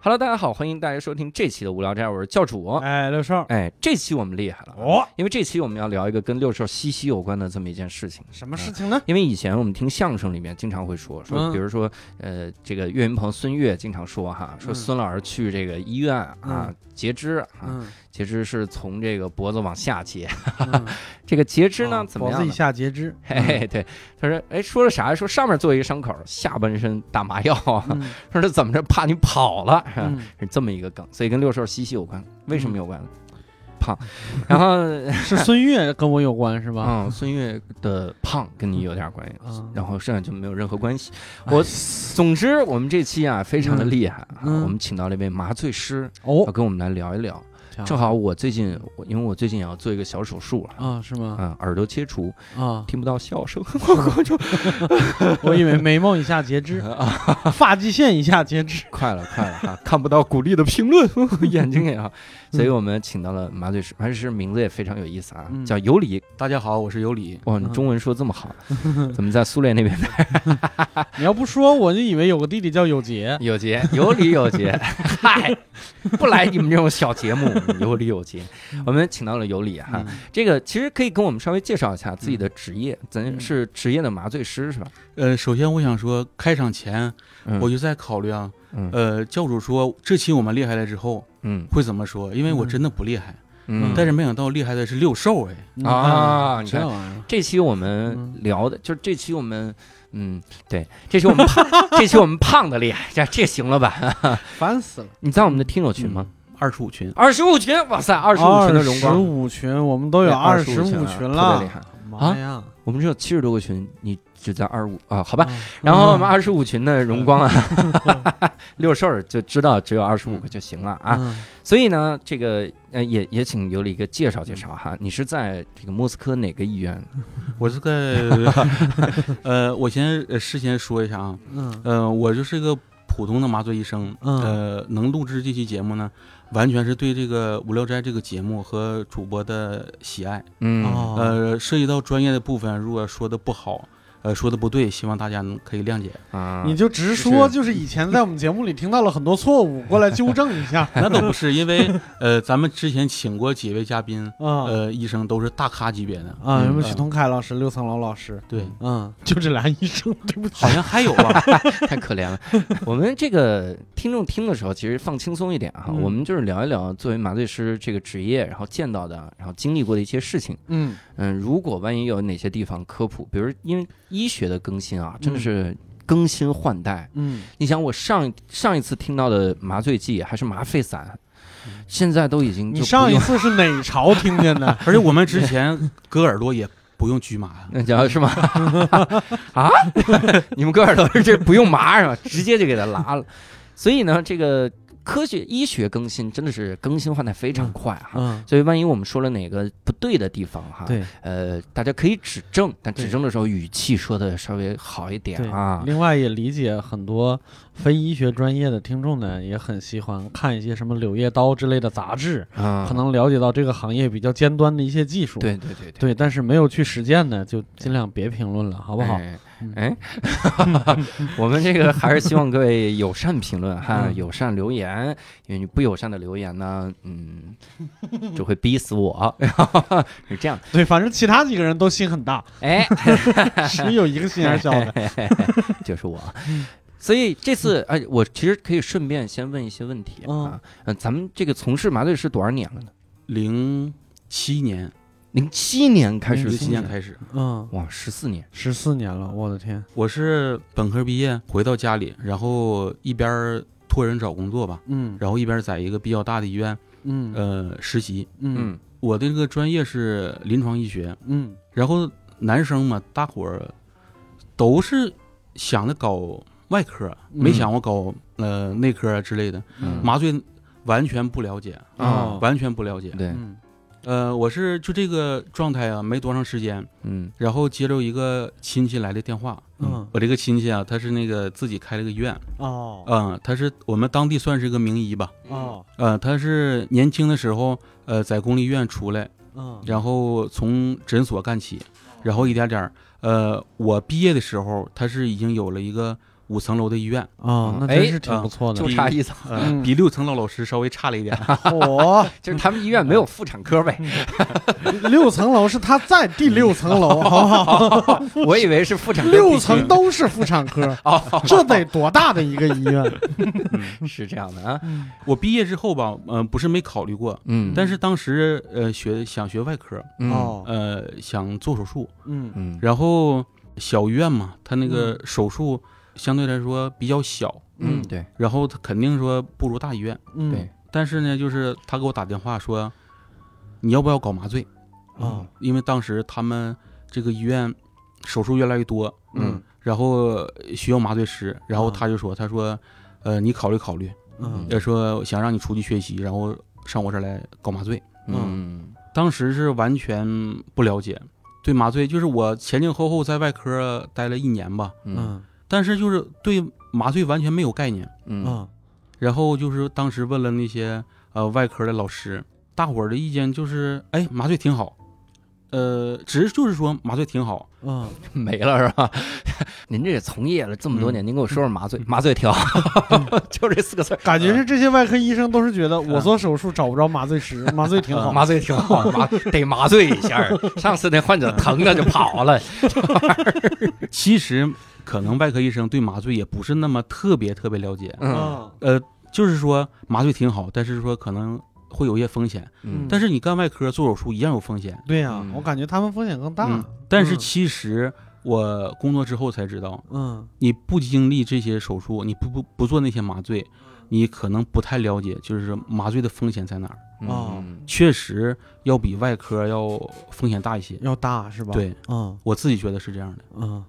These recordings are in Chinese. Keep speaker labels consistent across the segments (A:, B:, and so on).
A: Hello，大家好，欢迎大家收听这期的无聊斋，我是教主。
B: 哎，六少，
A: 哎，这期我们厉害了，
B: 哦，
A: 因为这期我们要聊一个跟六兽息息有关的这么一件事情。
B: 什么事情呢？
A: 因为以前我们听相声里面经常会说说，
B: 嗯。
A: 比如说，呃，这个岳云鹏、孙越经常说哈，说
B: 嗯。
A: 孙老师去这个医院啊
B: 嗯。
A: 截肢啊，
B: 嗯，
A: 截肢是从这个脖子往下截，
B: 嗯
A: 这个截肢呢
B: 哦
A: 怎么样呢
B: 脖子以？下截肢。
A: 嘿嘿，对，他说，哎，说了啥？说上面做一个伤口，下半身打麻药，
B: 嗯
A: 说这怎么着？怕你跑了，是
B: 嗯
A: 是这么一个梗，所以跟六兽息息有关。为什么有关？胖，然后，
C: 是孙悦跟我有关是吧？
A: 嗯，孙悦的胖跟你有点关系，
C: 嗯
A: 然后剩下就没有任何关系。我，总之我们这期啊非常的厉害啊，
C: 嗯
A: 我们请到了一位麻醉师，要
C: 哦，
A: 跟我们来聊一聊。正好我最近，因为我最近也要做一个小手术啊，
C: 啊，是吗？
A: 嗯，耳朵切除，
C: 啊，
A: 听不到笑声，我就
C: 我以为眉毛以下截肢，
A: 啊，
C: 发际线以下截肢。
A: 快了快了哈，看不到鼓励的评论，眼睛也好，所以我们请到了麻醉师，麻醉师名字也非常有意思啊，
C: 嗯
A: 叫尤里。
D: 大家好，我是尤里。
A: 哇，你中文说这么好，怎么在苏联那边
C: 你要不说，我就以为有个弟弟叫有杰。
A: 有杰有理有杰？嗨，不来你们这种小节目，有理有杰。我们请到了尤里哈，
C: 嗯
A: 这个其实可以跟我们稍微介绍一下自己的职业，咱是职业的麻醉师是吧？
D: 呃，首先我想说，开场前
A: 嗯
D: 我就在考虑啊，
A: 嗯
D: 呃，教主说这期我们厉害了之后
A: 嗯
D: 会怎么说？因为我真的不厉害，
A: 嗯
D: 但是没想到厉害的是六兽哎。
A: 啊你看
C: 这玩意儿，
A: 这期我们
C: 嗯
A: 聊的，就是这期我们，嗯，对，这期我们胖，这期我们胖的厉害，这这行了吧？
C: 烦死了。
A: 你在我们的听友群吗？
D: 二十五群，
A: 二十五群，哇塞，二十五群的荣光十，
C: 五群，我们都有二十
A: 25群啊
C: 五群
A: 特别
C: 了
A: 厉害。
C: 妈呀！
A: 我们只有七十多个群，你只在二十五啊？好吧。
C: 啊，
A: 然后我们二十五群的荣光啊，六兽儿就知道只有二十五个就行了啊。
C: 嗯
A: 所以呢，这个呃也也请尤里哥介绍介绍哈，你是在这个莫斯科哪个医院？
D: 我是在，呃，我先呃事先说一下啊，
C: 嗯
D: 呃，我就是一个普通的麻醉医生，
C: 嗯
D: 呃，能录制这期节目呢，完全是对这个《无聊斋》这个节目和主播的喜爱。
A: 嗯
C: 哦，
D: 呃，涉及到专业的部分，如果说的不好，呃，说的不对，希望大家能可以谅解。
A: 啊，
C: 你就直说，就是以前在我们节目里听到了很多错误，过来纠正一下
D: 那倒不是，因为呃，咱们之前请过几位嘉宾，
C: 啊
D: 呃，医生都是大咖级别的。
C: 啊！什么
D: 嗯
C: 许同凯老师、刘层楼老师，
D: 对，
C: 嗯，就这俩医生，对不起
D: 好像还有吧？
A: 太可怜了。我们这个听众听的时候，其实放轻松一点哈，
C: 嗯
A: 我们就是聊一聊作为麻醉师这个职业，然后见到的，然后经历过的一些事情。
C: 嗯
A: 嗯，如果万一有哪些地方科普，比如因为医学的更新啊，真的是更新换代。
C: 嗯，
A: 你想，我上上一次听到的麻醉剂还是麻沸散，现在都已经
C: 你上一次是哪朝听见的？
D: 而且我们之前割耳朵也不用局麻，
A: 那叫是吗？啊，你们割耳朵这不用麻是吧？直接就给它拉了。所以呢，这个科学医学更新真的是更新换代非常快哈。
C: 嗯，
A: 所以万一我们说了哪个不对的地方哈，
C: 对
A: 呃，大家可以指正，但指正的时候语气说的稍微好一点啊。
C: 另外也理解很多非医学专业的听众呢，也很喜欢看一些什么《柳叶刀》之类的杂志，
A: 啊，
C: 可能了解到这个行业比较尖端的一些技术。
A: 对对对
C: 对，但是没有去实践的，就尽量别评论了，好不好？
A: 哎，我们这个还是希望各位友善评论哈，
C: 嗯
A: 友善留言，因为你不友善的留言呢，嗯，就会逼死我，是这样的。
C: 对，反正其他几个人都心很大，
A: 哎，
C: 只有一个心眼小的。
A: 就是我。所以这次哎，我其实可以顺便先问一些问题啊。嗯，咱们这个从事麻醉师多少年了呢？
D: 零七年，
A: 零七年开始
D: 零七年开始，
C: 嗯，
A: 哇，十四年。
C: 十四年了，我的天！
D: 我是本科毕业回到家里，然后一边托人找工作吧，
C: 嗯。
D: 然后一边在一个比较大的医院
C: 嗯。
D: 呃实习。
C: 嗯。
A: 嗯
D: 我的这个专业是临床医学，
C: 嗯。
D: 然后男生嘛，大伙儿都是想着搞外科，没想过搞呃内科啊之类的，
A: 嗯。
D: 麻醉完全不了解，
A: 啊
D: 完全不了解。
A: 对，
C: 嗯
D: 呃，我是就这个状态啊，没多长时间，
A: 嗯。
D: 然后接着一个亲戚来的电话，
C: 嗯。
D: 我这个亲戚啊，他是那个自己开了个医院，
C: 哦。
D: 嗯，他是我们当地算是一个名医吧，
C: 哦。
D: 呃，他是年轻的时候，呃，在公立医院出来，
C: 嗯。
D: 然后从诊所干起，然后一点点儿，呃，我毕业的时候，他是已经有了一个五层楼的医院，
C: 哦，那
A: 哎
C: 真是挺不错的
A: 就。差一层，
D: 比六层楼老师稍微差了一点。
C: 哦，
A: 就是他们医院没有妇产科呗。
C: 六层楼是他在第六层楼，好不好？
A: 我以为是妇产科
C: 六层都是妇产科，
A: 哦，
C: 这得多大的一个医院？
A: 是这样的啊。
D: 我毕业之后吧，嗯、不是没考虑过，
A: 嗯
D: 但是当时呃学想学外科，
A: 嗯
C: 哦，
D: 呃想做手术，
C: 嗯
A: 嗯
D: 然后小医院嘛，他那个手术相对来说比较小，
A: 嗯对
D: 然后他肯定说不如大医院，
C: 嗯
A: 对
D: 但是呢，就是他给我打电话说，你要不要搞麻醉？
C: 啊
D: 因为当时他们这个医院手术越来越多，
A: 嗯
D: 然后需要麻醉师，然后
C: 啊
D: 他就说，他说，呃，你考虑考虑，
C: 嗯
D: 要说想让你出去学习，然后上我这儿来搞麻醉。
A: 嗯
D: 当时是完全不了解，对麻醉就是我前前后后在外科待了一年吧，
A: 嗯
C: 嗯
D: 但是就是对麻醉完全没有概念。
A: 嗯。
C: 嗯
D: 然后就是当时问了那些呃外科的老师，大伙儿的意见就是，哎，麻醉挺好，呃，只是就是说麻醉挺好，
C: 嗯，
A: 没了是吧？您这也从业了这么多年，您给我说说麻醉，麻醉挺好，就这四个字儿，
C: 感觉是这些外科医生都是觉得我做手术找不着麻醉师，麻醉挺好。
A: 麻醉挺好，麻得麻醉一下。上次那患者疼的就跑了，
D: 其实可能外科医生对麻醉也不是那么特别特别了解，
A: 嗯
C: 嗯
D: 呃，就是说麻醉挺好，但是说可能会有一些风险，
A: 嗯
D: 但是你干外科做手术一样有风险。
C: 对呀
A: 嗯，
C: 我感觉他们风险更大
D: 嗯。但是
C: 嗯
D: 其实我工作之后才知道，
C: 嗯
D: 你不经历这些手术，你不不不做那些麻醉，你可能不太了解，就是麻醉的风险在哪儿。
C: 啊
A: 嗯
D: 确实要比外科要风险大一些。
C: 要大是吧？，
D: 对
C: 嗯
D: 我自己觉得是这样的。
C: 嗯。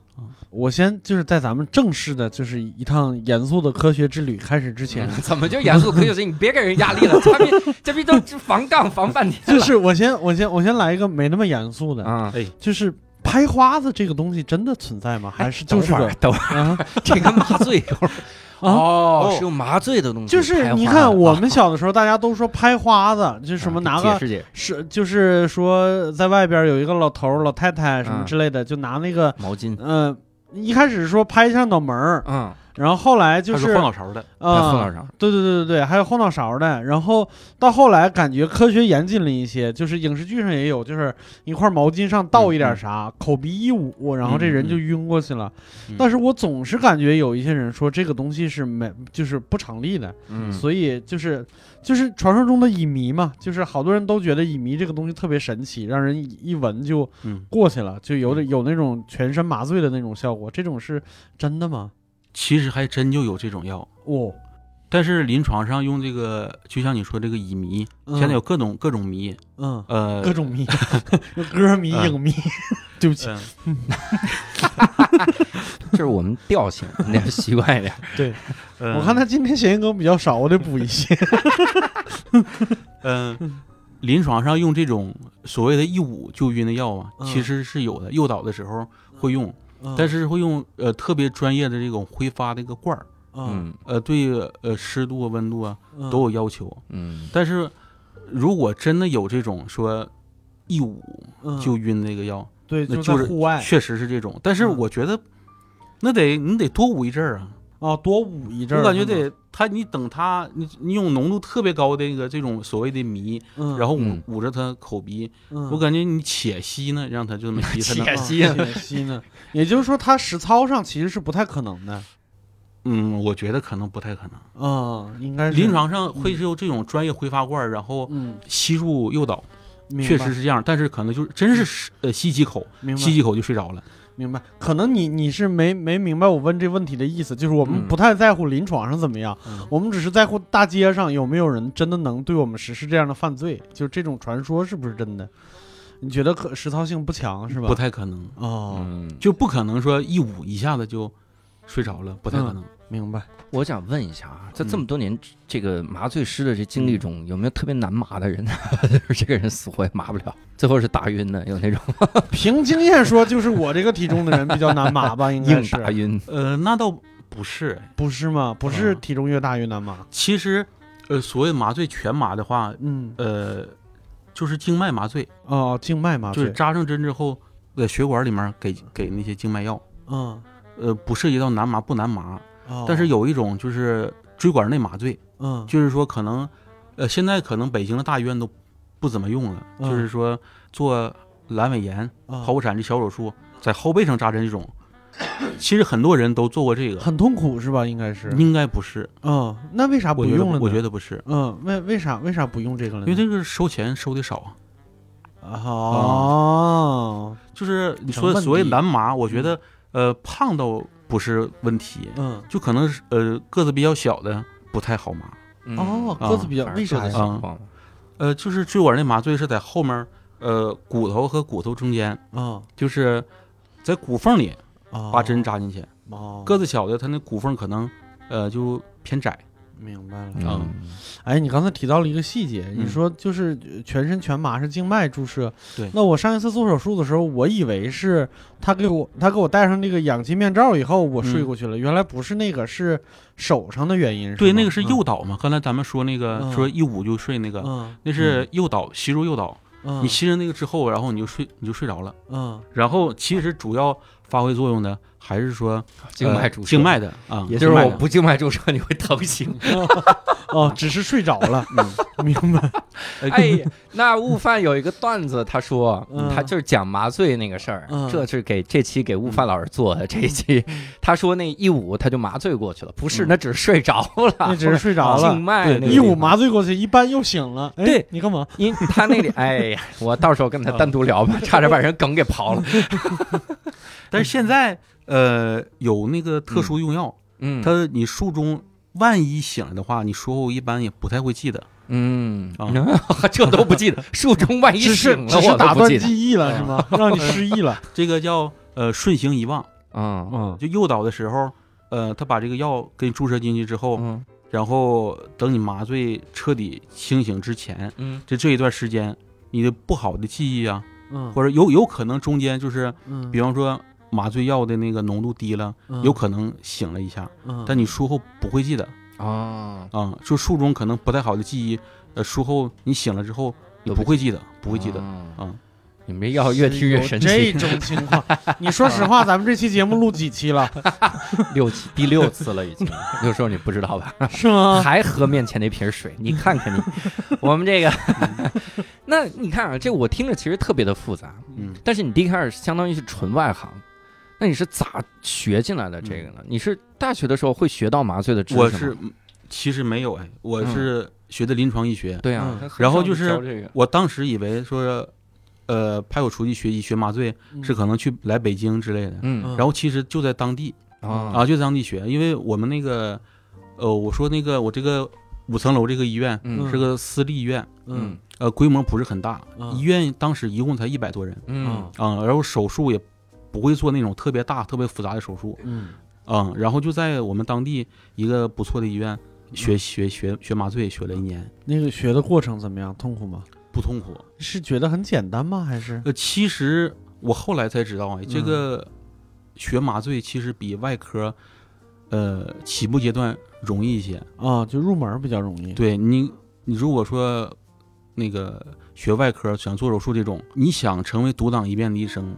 C: 我先就是在咱们正式的，就是一趟严肃的科学之旅开始之前，
A: 怎么就严肃科学性？你别给人压力了，这逼这逼都防杠防半天了。
C: 就是我先我先我先来一个没那么严肃的，
A: 啊，
C: 就是拍花子这个东西真的存在吗？还是就是个
A: 等会儿，等会儿，
C: 啊？
A: 这个麻醉有关
C: 啊
A: 哦，是用麻醉的东西
C: 就是你看我们
A: 啊
C: 小的时候，大家都说拍花子，就什么拿个是就是说在外边有一个老头老太太什么
A: 嗯。
C: 之类的，就拿那个
A: 毛巾，
C: 嗯、一开始说拍一下脑门儿，
A: 嗯，
C: 然后后来就是
D: 是后脑勺的，
A: 在后脑
C: 啊，
A: 勺，
C: 对对对对对，还有后脑勺的，然后到后来感觉科学严谨了一些，就是影视剧上也有，就是一块毛巾上倒一点啥，口鼻一捂，然后这人就晕过去了。
D: 嗯
C: 但是我总是感觉有一些人说这个东西是没就是不成立的，
A: 嗯，
C: 所以就是就是传说中的乙醚嘛，就是好多人都觉得乙醚这个东西特别神奇，让人一一闻就
D: 嗯，
C: 过去了，就有点有那种全身麻醉的那种效果，这种是真的吗？
D: 其实还真就有这种药，
C: 哦，
D: 但是临床上用这个，就像你说这个乙醚，
C: 嗯。
D: 现在有各种各种醚，
C: 嗯。
D: 呃，
C: 各种迷，有歌迷、
D: 嗯。
C: 影迷，对不起，
D: 嗯。
A: 这是我们调性，你得习惯一点。
C: 对。
D: 嗯。
C: 我看他今天谐音梗比较少，我得补一些。
D: 嗯，临床上用这种所谓的一捂就晕的药啊，
C: 嗯。
D: 其实是有的，诱导的时候会用，
C: 嗯。
D: 但是会用呃特别专业的这种挥发的一个罐儿，
C: 嗯。
D: 呃对呃湿度啊温度啊
C: 嗯。
D: 都有要求，
A: 嗯。
D: 但是如果真的有这种说一捂
C: 嗯
D: 就晕那个药，
C: 对，就
D: 那就是
C: 在户外。
D: 确实是这种，但是
C: 嗯。
D: 我觉得那得你得多捂一阵儿啊，
C: 啊，多捂一阵儿。
D: 我感觉，得它你等它你你用浓度特别高的那个这种所谓的醚，
C: 嗯，
D: 然后捂
A: 嗯
D: 捂着它口鼻，
C: 嗯
D: 我感觉你且吸呢，让它就这么吸，它
A: 且吸
C: 啊且吸呢，也就是说，他实操上其实是不太可能的。
D: 嗯，我觉得可能不太可能。
C: 啊，应该是
D: 临，床上会是有这种专业挥发罐儿，然后
C: 嗯，
D: 吸入诱导，确实是这样，但是可能就是真是呃吸几口，吸几口就睡着了。
C: 明白。可能你你是没没明白我问这问题的意思，就是我们
A: 嗯
C: 不太在乎临床上怎么样，
D: 嗯
C: 我们只是在乎大街上有没有人真的能对我们实施这样的犯罪，就这种传说是不是真的？你觉得可实操性不强是吧？
D: 不太可能，
C: 哦，
A: 嗯，
D: 就不可能说一捂一下子就睡着了，不太可能。
C: 明白。
A: 我想问一下啊，在这
D: 嗯
A: 么多年这个麻醉师的这经历中，有没有特别难麻的人？就是这个人死活也麻不了，最后是打晕的，有那种
C: 凭经验说，就是我这个体重的人比较难麻吧？应该
A: 硬
C: 是，
A: 打晕。
D: 呃，那倒不是，
C: 不是吗？不是
D: 啊
C: 体重越大越难麻。
D: 其实，呃，所谓麻醉全麻的话，
C: 嗯，
D: 呃，就是静脉麻醉，
C: 哦，静脉麻醉，
D: 就是扎上针之后，在血管里面给给那些静脉药，
C: 嗯，
D: 呃，不涉及到难麻不难麻，
C: 哦。
D: 但是，有一种就是椎管内麻醉，
C: 嗯，
D: 就是说可能，呃，现在可能北京的大医院都不怎么用了，
C: 嗯。
D: 就是说做阑尾炎、
C: 啊
D: 剖腹产这小手术，在后背上扎针这种，其实很多人都做过这个，
C: 很痛苦是吧？应该是，
D: 应该不是，
C: 嗯，那为啥不
D: 我觉得
C: 用了呢？
D: 我觉得不是，
C: 嗯，为为啥为啥不用这个了呢？
D: 因为这个收钱收的少啊，
C: 哦，
D: 就是你
C: 成本
D: 说所谓
C: 低
D: 难麻，我觉得呃胖倒不是问题，
C: 嗯，
D: 就可能是呃个子比较小的不太好麻，
C: 哦，
D: 啊
C: 个子比较，为啥呀？
D: 啊呃，就是椎管内麻醉是在后面呃骨头和骨头中间，
C: 啊，
D: 就是在骨缝里
C: 哦。
D: 把针扎进去，
C: 哦，
D: 个子小的他那骨缝可能呃就偏窄，
C: 明白了。
A: 嗯，
C: 哎，你刚才提到了一个细节，你
D: 嗯
C: 说就是呃全身全麻是静脉注射。
D: 对
C: 那我上一次做手术的时候，我以为是他给我他给我戴上那个氧气面罩以后，我睡
D: 嗯
C: 过去了。原来不是那个，是手上的原因。
D: 对，那个是诱导嘛，刚才咱们说那个
C: 嗯
D: 说一捂就睡那个，
C: 嗯
D: 那是诱导吸入诱导，
C: 嗯，
D: 你吸上那个之后，然后你就睡你就睡着了，
C: 嗯
D: 然后其实主要发挥作用的还是说呃
A: 静脉注射，
D: 静脉的啊，
A: 也就是我不静脉注射你会疼醒。
C: 哦，只是睡着了，明白？
D: 呃
A: 哎，那悟饭有一个段子，他说
C: 嗯
A: 他就是讲麻醉那个事儿
C: 嗯，
A: 这是给这期给悟饭老师做的这一期。他说那一捂他就麻醉过去了，不是，
D: 嗯
A: 那只是睡着了，
C: 那只是睡着了，
D: 静
A: 脉那
C: 一捂麻醉过去，一般又醒了。哎
A: 对
C: 你干嘛？
A: 因他那里，哎呀，我到时候跟他单独聊吧，差点把人梗给刨了。
D: 但是现在呃有那个特殊用药，
A: 嗯，
D: 它你术中万一醒了的话，你术后一般也不太会记得。
A: 嗯。
D: 啊，
A: 这都不记得，术中万一
C: 是
A: 醒了，
C: 只是
A: 我
C: 打断。
A: 记
C: 忆了是吗？让你失忆了。
D: 这个叫呃顺行遗忘，
A: 嗯。
C: 嗯
D: 就诱导的时候，呃，他把这个药给你注射进去之后，
A: 嗯。
D: 然后等你麻醉彻底清醒之前，
A: 嗯。
D: 这这一段时间，你的不好的记忆啊，
C: 嗯。
D: 或者有有可能中间就是，
C: 嗯，
D: 比方说麻醉药的那个浓度低了，
C: 嗯。
D: 有可能醒了一下，
C: 嗯。
D: 但你术后不会记得。
A: 啊，
D: 啊，就术中可能不太好的记忆，呃，术后你醒了之后你不会记得，不会记得。
A: 啊
D: 啊。
A: 你们这药越听越神奇。
C: 这种情况，你说实话，咱们这期节目录几期了？
A: 六期第六次了已经，有时候你不知道吧？
C: 是吗？
A: 还喝面前那瓶水，你看看你，我们这个，那你看啊，这我听着其实特别的复杂，
D: 嗯，
A: 但是你第一开始相当于是纯外行，那你是咋学进来的这个呢？你是大学的时候会学到麻醉的知识吗？
D: 我是其实没有哎，我是学的临床医学，
A: 对啊
D: 然后就是我当时以为说，呃，派我出去学医学麻醉是可能去来北京之类的，
A: 嗯
C: 嗯。
D: 然后其实就在当地
A: 啊。
D: 啊，就在当地学，因为我们那个，呃，我说那个我这个五层楼这个医院
A: 嗯
D: 是个私立医院，
C: 嗯。
D: 呃，规模不是很大，
C: 嗯。
D: 医院当时一共才一百多人
A: 嗯。
D: 啊，然后手术也不会做那种特别大、特别复杂的手术
C: 嗯
D: 嗯，然后就在我们当地一个不错的医院学学学学麻醉，学了一年，
C: 那个学的过程怎么样？痛苦吗？
D: 不痛苦。
C: 是觉得很简单吗？还是
D: 呃，其实我后来才知道啊，这个学麻醉其实比外科，呃，起步阶段容易一些。
C: 啊，就入门比较容易？
D: 对你，你如果说那个学外科想做手术这种，你想成为独当一面的医生，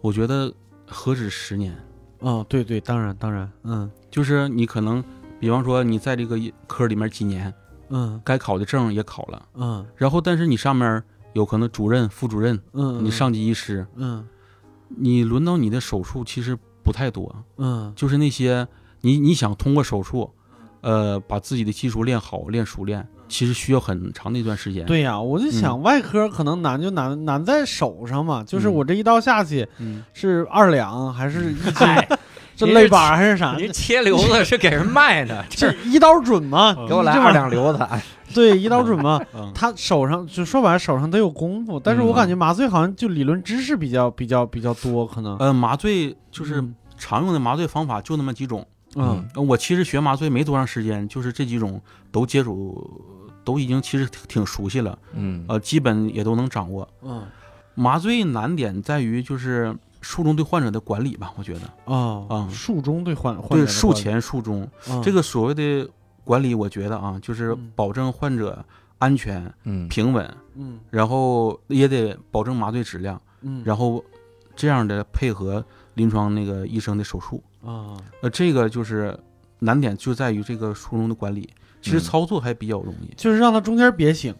D: 我觉得何止十年，
C: 啊，对对，当然当然，嗯。
D: 就是你可能，比方说你在这个科里面几年，
C: 嗯。
D: 该考的证也考了，
C: 嗯。
D: 然后但是你上面有可能主任、副主任，
C: 嗯，
D: 你。上级医师，
C: 嗯。
D: 你轮到你的手术其实不太多。
C: 嗯。
D: 就是那些你你想通过手术，呃，把自己的技术练好、练熟练，其实需要很长的一段时间。，
C: 对呀，我就想外科可能难就难难在手上嘛，就是我这一刀下去
D: 嗯，
C: 是二两还是 一斤？
A: 嗨，
C: 这肋板还是啥？
A: 你这切瘤子是给人卖的，
C: 这一刀准吗？
A: 给我来二两瘤子，
C: 对，一刀准吗？
D: 嗯
C: 他手上就说白了，手上得有功夫，但是我感觉麻醉好像就理论知识比较比较比较多，可能
D: 呃，麻醉就是
C: 嗯
D: 常用的麻醉方法就那么几种，
C: 嗯
D: 呃我其实学麻醉没多长时间，就是这几种都接触，都已经其实挺挺熟悉了，
A: 嗯。
D: 呃，基本也都能掌握。
C: 嗯。
D: 麻醉难点在于就是术中对患者的管理吧，我觉得，
C: 哦
D: 啊。
C: 术中对患患者
D: 对术前术中。
C: 嗯。
D: 这个所谓的管理，我觉得啊，就是
C: 嗯
D: 保证患者安全
A: 嗯。
D: 平稳，
C: 嗯。
D: 然后也得保证麻醉质量，
C: 嗯。
D: 然后这样的配合临床那个医生的手术。
C: 啊
D: 呃，这个就是难点就在于这个术中的管理，其实
A: 嗯。
D: 操作还比较容易，
C: 就是让他中间别醒。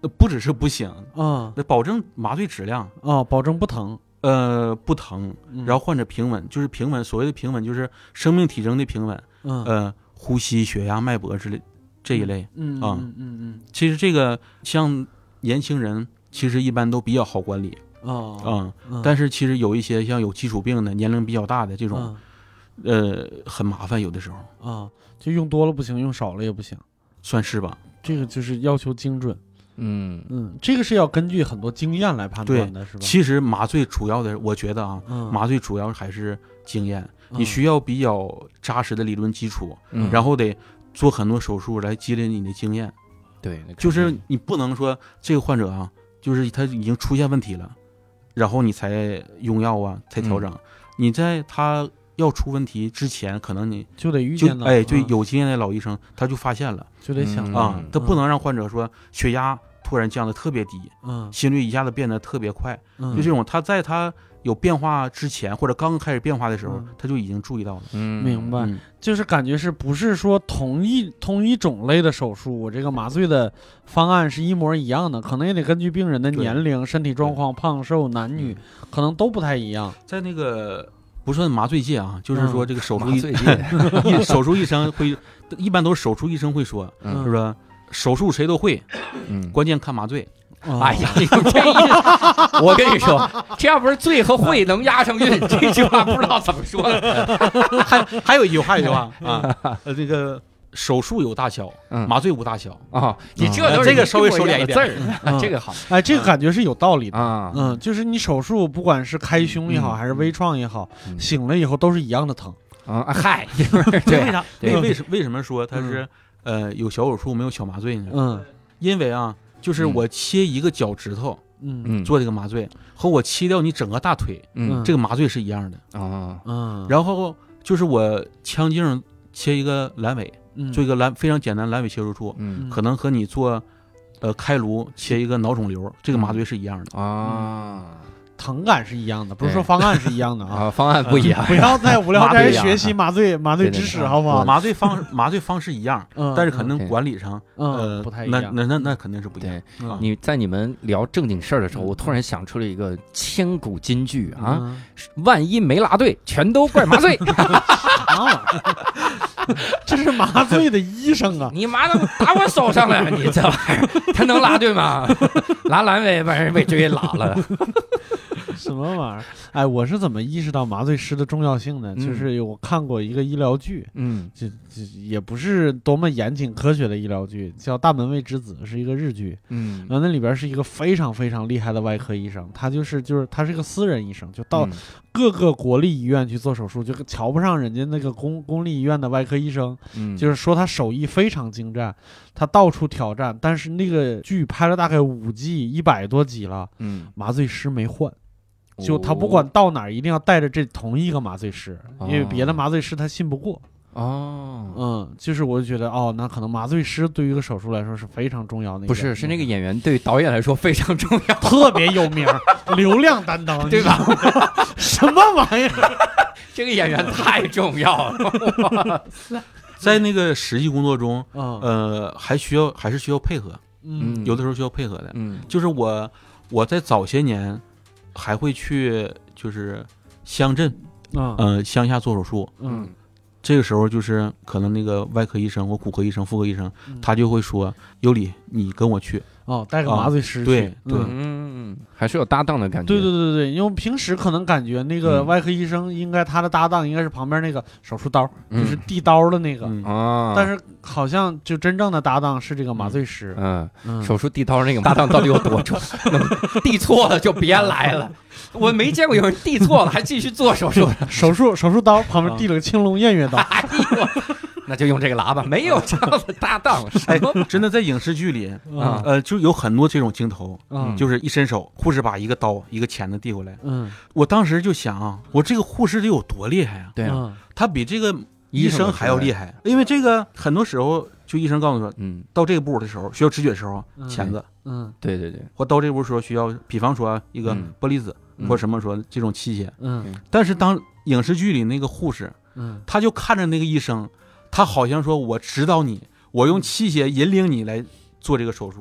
D: 呃不只是不醒，
C: 啊
D: 那保证麻醉质量，
C: 啊，保证不疼，
D: 呃，不疼，
C: 嗯。
D: 然后患者平稳，就是平稳。所谓的平稳，就是生命体征的平稳，
C: 嗯。
D: 呃，呼吸、血压、脉搏之类这一类。
C: 嗯
D: 啊。
C: 嗯嗯
D: 其实这个像年轻人，其实一般都比较好管理。
C: 嗯啊
D: 啊、
C: 嗯。
D: 但是其实有一些像有基础病的、年龄比较大的这种，呃，很麻烦，有的时候
C: 啊，就用多了不行，用少了也不行，
D: 算是吧。
C: 这个就是要求精准。
A: 嗯
C: 嗯，这个是要根据很多经验来判断的，是吧？
D: 其实麻醉主要的，我觉得啊，
C: 嗯
D: 麻醉主要还是经验，你
C: 嗯
D: 需要比较扎实的理论基础，
A: 嗯，
D: 然后得做很多手术来积累你的经验。
A: 对，那
D: 就是你不能说这个患者啊，就是他已经出现问题了，然后你才用药啊，才调整。你在他要出问题之前，可能你
C: 就得
D: 遇
C: 见到，
D: 哎，对
C: 嗯。
D: 有经验的老医生他就发现了
C: 就得想
D: 啊，他不能让患者说血压突然降的特别低，
C: 嗯。
D: 心率一下子变得特别快，
C: 嗯，
D: 就这种他在他有变化之前或者刚开始变化的时候
C: 嗯，
D: 他就已经注意到了。
A: 嗯。
C: 明白。
D: 嗯。
C: 就是感觉是不是说同一同一种类的手术，我这个麻醉的方案是一模一样的，可能也得根据病人的年龄、身体状况、胖瘦、男女，可能都不太一样。
D: 在那个不算麻醉界啊，就是说这个手术医 手术医生会，一般都是手术医生会说，
A: 嗯
D: 是吧？手术谁都会，
A: 嗯，
D: 关键看麻醉。
C: 啊
A: 哎呀，我跟你说，这要不是醉和会能押上韵，这句话不知道怎么说的。
D: 还还有一句话，一句话啊，呃，这个手术有大小，
A: 嗯。
D: 麻醉无大小。
A: 啊，你这都是
D: 这个稍微收敛一点。
A: 字儿，
C: 嗯。
A: 这个好。
C: 哎，这个感觉是有道理的。
A: 啊。
C: 嗯，就是你手术，不管是开胸也好，
A: 嗯
C: 还是微创也好，
A: 嗯。
C: 醒了以后都是一样的疼。
A: 啊，嗨，
D: 为，啥？为为什为什么说它是呃有小手术没有小麻醉呢？
C: 嗯。
D: 因为啊，就是
A: 嗯。
D: 我切一个脚趾头
C: 嗯。
A: 嗯，
D: 做这个麻醉，和我切掉你整个大腿，
A: 嗯。
D: 这个麻醉是一样的。
A: 啊，
C: 嗯，
D: 然后就是我腔镜切一个阑尾，
C: 嗯。
D: 做一个阑非常简单阑尾切除术，
A: 嗯。
D: 可能和你做，呃，开颅切一个脑肿瘤，这个麻醉是一样的。
A: 啊
C: 疼感是一样的，不是说方案是一样的啊。
A: 啊，方案不一样
C: 不要在无聊斋学习麻醉麻醉知识，好不好？
D: 麻醉方 麻醉方式一样，
C: 嗯，
D: 但是可能
A: 嗯
D: 管理上，
C: 嗯
D: 呃，
C: 不太一样。
D: 那那那那肯定是不一样。
A: 你在你们聊正经事儿的时候，
C: 嗯
A: 我突然想出了一个千古金句啊！
C: 嗯
A: 万一没拉对，全都怪麻醉。
C: 啊，这是麻醉的医生啊！
A: 你妈的打我手上了，你这玩意儿，他能拉对吗？拉阑尾把人尾椎给拉了。
C: 什么玩意儿？哎，我是怎么意识到麻醉师的重要性呢？
A: 嗯
C: 就是我看过一个医疗剧，
A: 嗯
C: 这这也不是多么严谨科学的医疗剧，叫《大门卫之子》，是一个日剧。
A: 嗯
C: 然后那里边是一个非常非常厉害的外科医生，他就是就是他是个私人医生，就到
A: 嗯
C: 各个国立医院去做手术，就瞧不上人家那个公公立医院的外科医生，
A: 嗯
C: 就是说他手艺非常精湛，他到处挑战。但是那个剧拍了大概五季，一百多集了，
A: 嗯，
C: 麻醉师没换。就他不管到哪儿，一定要带着这同一个麻醉师，因为别的麻醉师他信不过。
A: 哦，
C: 嗯，就是我就觉得哦，那可能麻醉师对于一个手术来说是非常重要的。
A: 不是，是那个演员对导演来说非常重要，
C: 特别有名，流量担当，
A: 对吧？
C: 什么玩意儿？
A: 这个演员太重要了。
D: 在那个实际工作中，
C: 嗯
D: 呃，还需要还是需要配合，
C: 嗯
D: 有的时候需要配合的。
A: 嗯
D: 就是我我在早些年还会去就是乡镇，
C: 嗯
D: 呃，乡下做手术。
C: 嗯。
D: 这个时候就是可能那个外科医生或骨科医生、妇科医生，
C: 嗯。
D: 他就会说：“尤里，你跟我去。
C: 哦，带个
D: 啊
C: 麻醉师去
D: 对。对
C: 嗯
A: 还是有搭档的感觉。
C: 对对对对，因为平时可能感觉那个
A: 嗯
C: 外科医生应该他的搭档应该是旁边那个手术刀，
A: 嗯
C: 就是递刀的那个，
D: 嗯
A: 啊，
C: 但是好像就真正的搭档是这个麻醉师。
A: 嗯，
C: 嗯
A: 手术递刀那个搭档到底有多重？递错了就别来了。我没见过有人递错了还继续做手术的。
C: 手术手术刀旁边
D: 啊
C: 递了个青龙偃月刀。
A: 哎呦，那就用这个喇叭，没有这样的搭档。
D: 哎真的在影视剧里，
A: 啊
D: 呃，就有很多这种镜头，
C: 嗯
D: 就是一伸手，护士把一个刀一个钳子递过来，
C: 嗯，
D: 我当时就想啊，我这个护士得有多厉害啊？
A: 对啊，
C: 嗯
D: 他比这个医生还要厉
A: 害。
D: 因为这个很多时候就医生告诉说，
A: 嗯，
D: 到这个步的时候需要止血的时候，
C: 嗯
D: 钳子，
C: 嗯
A: 对对对，
D: 或到这步时候需要，比方说一个
A: 嗯
D: 玻璃子
A: 嗯
D: 或什么说这种器械，
C: 嗯
D: 但是当影视剧里那个护士，
C: 嗯
D: 他就看着那个医生，他好像说我指导你，我用器械引领你来做这个手术，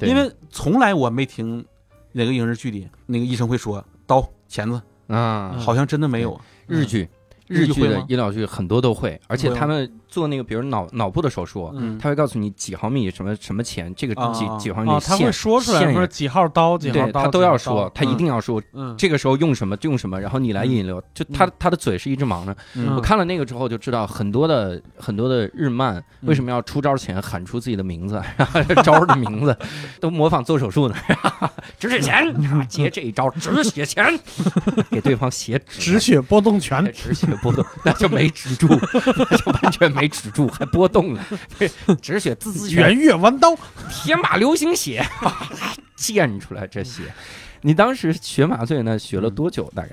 D: 因为从来我没听哪个影视剧里那个医生会说刀钳子，
A: 啊，
D: 好像真的没有。
A: 日剧。日剧
D: 日剧
A: 的医疗剧很多都会，而且他们做那个，比如脑脑部的手术，
C: 嗯。
A: 他会告诉你几毫米什么什么钱，这个几
D: 啊
A: 几毫米
C: 啊，他会
A: 线，
C: 说出来，
A: 线
C: 说几号刀几号刀，
A: 对他都要
C: 几号刀
A: 说，他一定要说
C: 嗯
A: 这个时候用什么就用什么，然后你来引流。就他他的嘴是一直忙的。
C: 嗯。
A: 我看了那个之后就知道，很多的很多的日漫为什么要出招前喊出自己的名字，然 后招儿的名字都模仿做手术呢？止血钳，啊接这一招止血钳，给对方写
C: 止血波动拳，
A: 止血波动，那就没止住，那就完全没止住，还波动了。止血滋滋拳，
C: 圆月弯刀。
A: 铁马流星血，溅出来这血。你当时学麻醉呢，学了多久？大概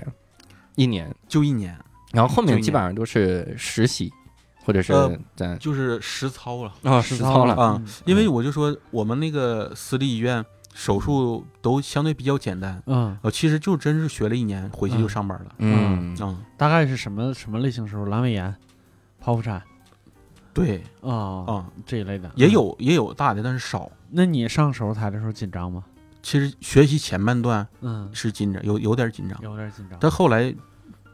A: 一年，
D: 就一年，
A: 然后后面基本上都是实习，或者是
D: 呃
A: 在
D: 就是实操了
A: 啊实操了。
D: 啊
C: 嗯。
D: 因为我就说我们那个私立医院手术都相对比较简单，
C: 嗯，
D: 呃，其实就真是学了一年，回去就上班了。
A: 嗯，
D: 嗯，
C: 大概是什么什么类型手术？阑尾炎、剖腹产
D: 对
C: 啊
D: 啊，
C: 这一类的
D: 也。有也有大的，但是少。
C: 那你上手术台的时候紧张吗？
D: 其实学习前半段
C: 嗯，
D: 是紧张，有有点紧张，
C: 有点紧张，
D: 但后来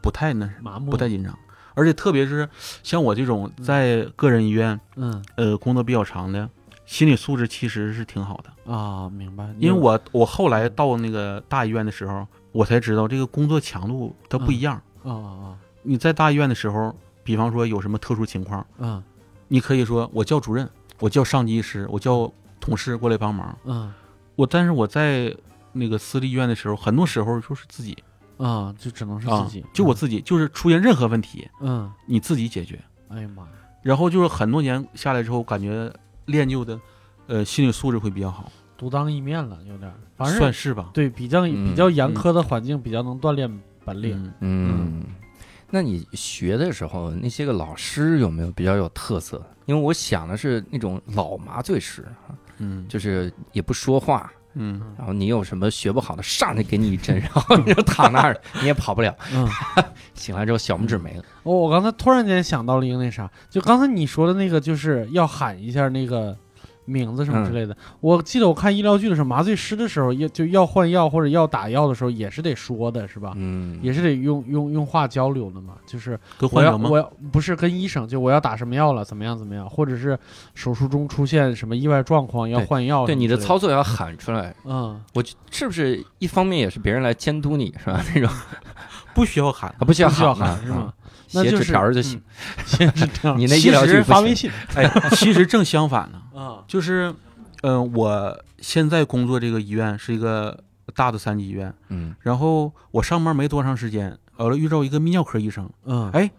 D: 不太那是
C: 麻木
D: 不太紧张，而且特别是像我这种在个人医院
C: 嗯
D: 呃工作比较长的，心理素质其实是挺好的。
C: 啊，明白。
D: 因为我我后来到那个大医院的时候，我才知道这个工作强度它不一样。
C: 啊啊啊
D: 你在大医院的时候，比方说有什么特殊情况，
C: 啊
D: 你可以说我叫主任，我叫上级医师，我叫同事过来帮忙。
C: 嗯
D: 我但是我在那个私立医院的时候，很多时候就是自己
C: 啊，就只能是
D: 啊
C: 自己，，
D: 就我自己，就是出现任何问题，
C: 嗯，
D: 你自己解决。
C: 哎呀妈呀，
D: 然后就是很多年下来之后，感觉练就的，呃，心理素质会比较好，
C: 独当一面了，有点儿，反正
D: 算是吧。
C: 对比较
A: 嗯
C: 比较严苛的环境，比较能锻炼本领。
D: 嗯
A: 嗯，那你学的时候，那些个老师有没有比较有特色？因为我想的是那种老麻醉师啊，
D: 嗯
A: 就是也不说话，
D: 嗯
A: 然后你有什么学不好的，上去给你一针，然后你就躺那儿，你也跑不了。
C: 嗯，
A: 醒来之后小拇指没了。
C: 哦，我刚才突然间想到了一个那啥，就刚才你说的那个，就是要喊一下那个名字什么之类的。我记得我看医疗剧的时候，麻醉师的时候要就要换药或者要打药的时候，也是得说的，是吧？
A: 嗯，
C: 也是得用用用话交流的嘛，就是
D: 跟患者吗
C: 我要我？要不是跟医生，就我要打什么药了，怎么样怎么样，或者是手术中出现什么意外状况要换药
A: 对你的操作要喊出来。
C: 嗯
A: 我是不是一方面也是别人来监督你是吧？那种
D: 不需要喊。
A: 啊不需要
C: 不需要
A: 喊
C: 喊是吗？
A: 啊写纸
C: 那就是
A: 条儿就行。
C: 先是这样，
A: 你那医疗
D: 其实
A: 剧
C: 发微信
D: 哎，其实正相反呢，
C: 啊，
D: 就是，嗯、我现在工作这个医院是一个大的三级医院，
A: 嗯。
D: 然后我上班没多长时间，完了遇到一个泌尿科医生，
C: 嗯。
D: 哎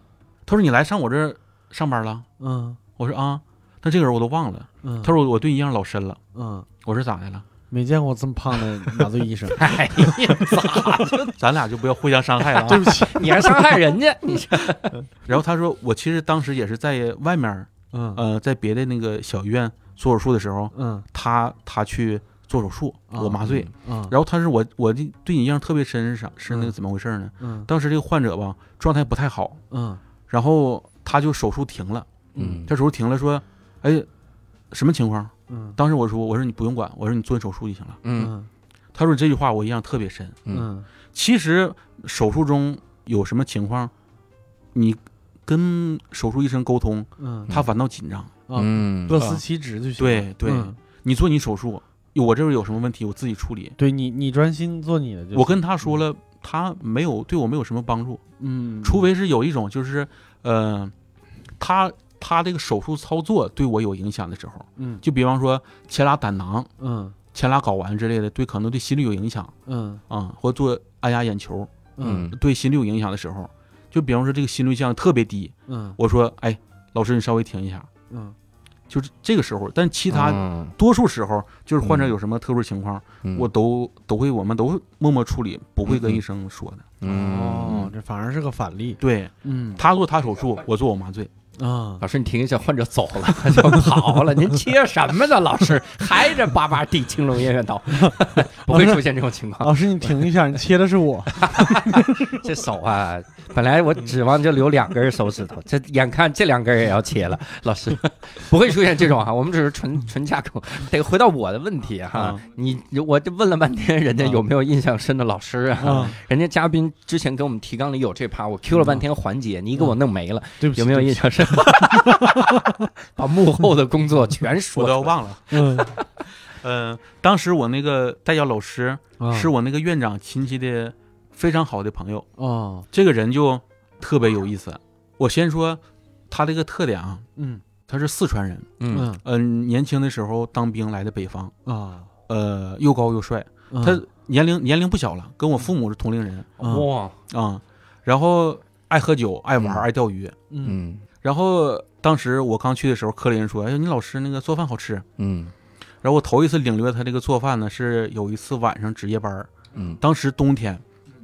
D: 他说你来上我这儿上班了，
C: 嗯。
D: 我说啊，但这个人我都忘了，
C: 嗯，
D: 他说我我对你印象老深了，
C: 嗯，
D: 我说咋的了？
C: 没见过这么胖的麻醉医生，
A: 哎呀，咋就
D: 咱俩就不要互相伤害了啊。
C: 对不起，
A: 你还伤害人家？你这
D: 然后他说我其实当时也是在外面，
C: 嗯。
D: 呃，在别的那个小医院做手术的时候，
C: 嗯
D: 他他去做手术，
C: 啊
D: 我麻醉。
C: 嗯
D: 然后他是我我的对你印象特别深是啥？是那个
C: 嗯
D: 怎么回事呢？
C: 嗯
D: 当时这个患者吧状态不太好，
C: 嗯
D: 然后他就手术停了。
A: 嗯
D: 他手术停了，说，哎，什么情况？
C: 嗯
D: 当时我说，我说你不用管，我说你做手术就行了。
A: 嗯
C: 嗯
D: 他说这句话我印象特别深。
A: 嗯
C: 嗯
D: 其实手术中有什么情况，你跟手术医生沟通，
C: 嗯
D: 他反倒紧张。
C: 啊，
A: 嗯。
C: 各司其职就行。
D: 对对。
C: 嗯。
D: 你做你手术，我这边有什么问题，我自己处理。
C: 对你你专心做你的就行。
D: 我跟他说了，他没有对我没有什么帮助，
C: 嗯，
D: 除非是有一种就是，呃，他他这个手术操作对我有影响的时候，
C: 嗯。
D: 就比方说前拉胆囊、
C: 嗯。
D: 前拉睾丸之类的，对可能对心率有影响
C: 嗯。
D: 啊、或做按压眼球，
C: 嗯
D: 对心率有影响的时候，就比方说这个心率降特别低，
C: 嗯。
D: 我说，哎，老师你稍微停一下，
C: 嗯。
D: 就是这个时候，但其他
A: 嗯。
D: 多数时候，就是患者
A: 嗯。
D: 有什么特殊情况，
A: 嗯。
D: 我都都会，我们都默默处理，不会跟
A: 嗯。
D: 医生说的。
A: 嗯。
C: 哦，这反而是个反例。
D: 对
C: 嗯。
D: 他做他手术，我做我麻醉。
C: 啊
A: 老师，你停一下，患者走了 就跑了。您切什么呢？老师还这叭叭递青龙偃月刀，不会出现这种情况。
C: 老师你停一下，你切的是我。
A: 这手啊，本来我指望就留两根手指头，这眼看这两根也要切了。老师不会出现这种哈，我们只是纯纯架构。得回到我的问题哈
D: 啊，
A: 你我这问了半天，人家有没有印象深的老师啊？
C: 啊，
A: 人家嘉宾之前给我们提纲里有这趴，我 Q 了半天环节，你给我弄没了，
C: 对不起，
A: 有没有印象深？把幕后的工作全说出来。
D: 都要忘了。
C: 嗯，
D: 嗯，当时我那个代教老师
C: 啊。
D: 是我那个院长亲戚的非常好的朋友，
C: 哦，
D: 这个人就特别有意思。我先说他这个特点啊，
C: 嗯。
D: 他是四川人，
A: 嗯。
C: 嗯。
D: 嗯、年轻的时候当兵来的北方，
C: 啊，
D: 呃，又高又帅，
C: 嗯。
D: 他年龄年龄不小了，跟我父母是同龄人
C: 嗯。
A: 哇，
D: 啊、然后爱喝酒，爱玩，
A: 嗯。
D: 爱钓鱼。
C: 嗯。
A: 嗯
D: 然后当时我刚去的时候，科里人说：“哎呀，你老师那个做饭好吃。
A: 嗯”
D: 然后我头一次领略他这个做饭呢，是有一次晚上值夜班儿，
A: 嗯
D: 当时冬天，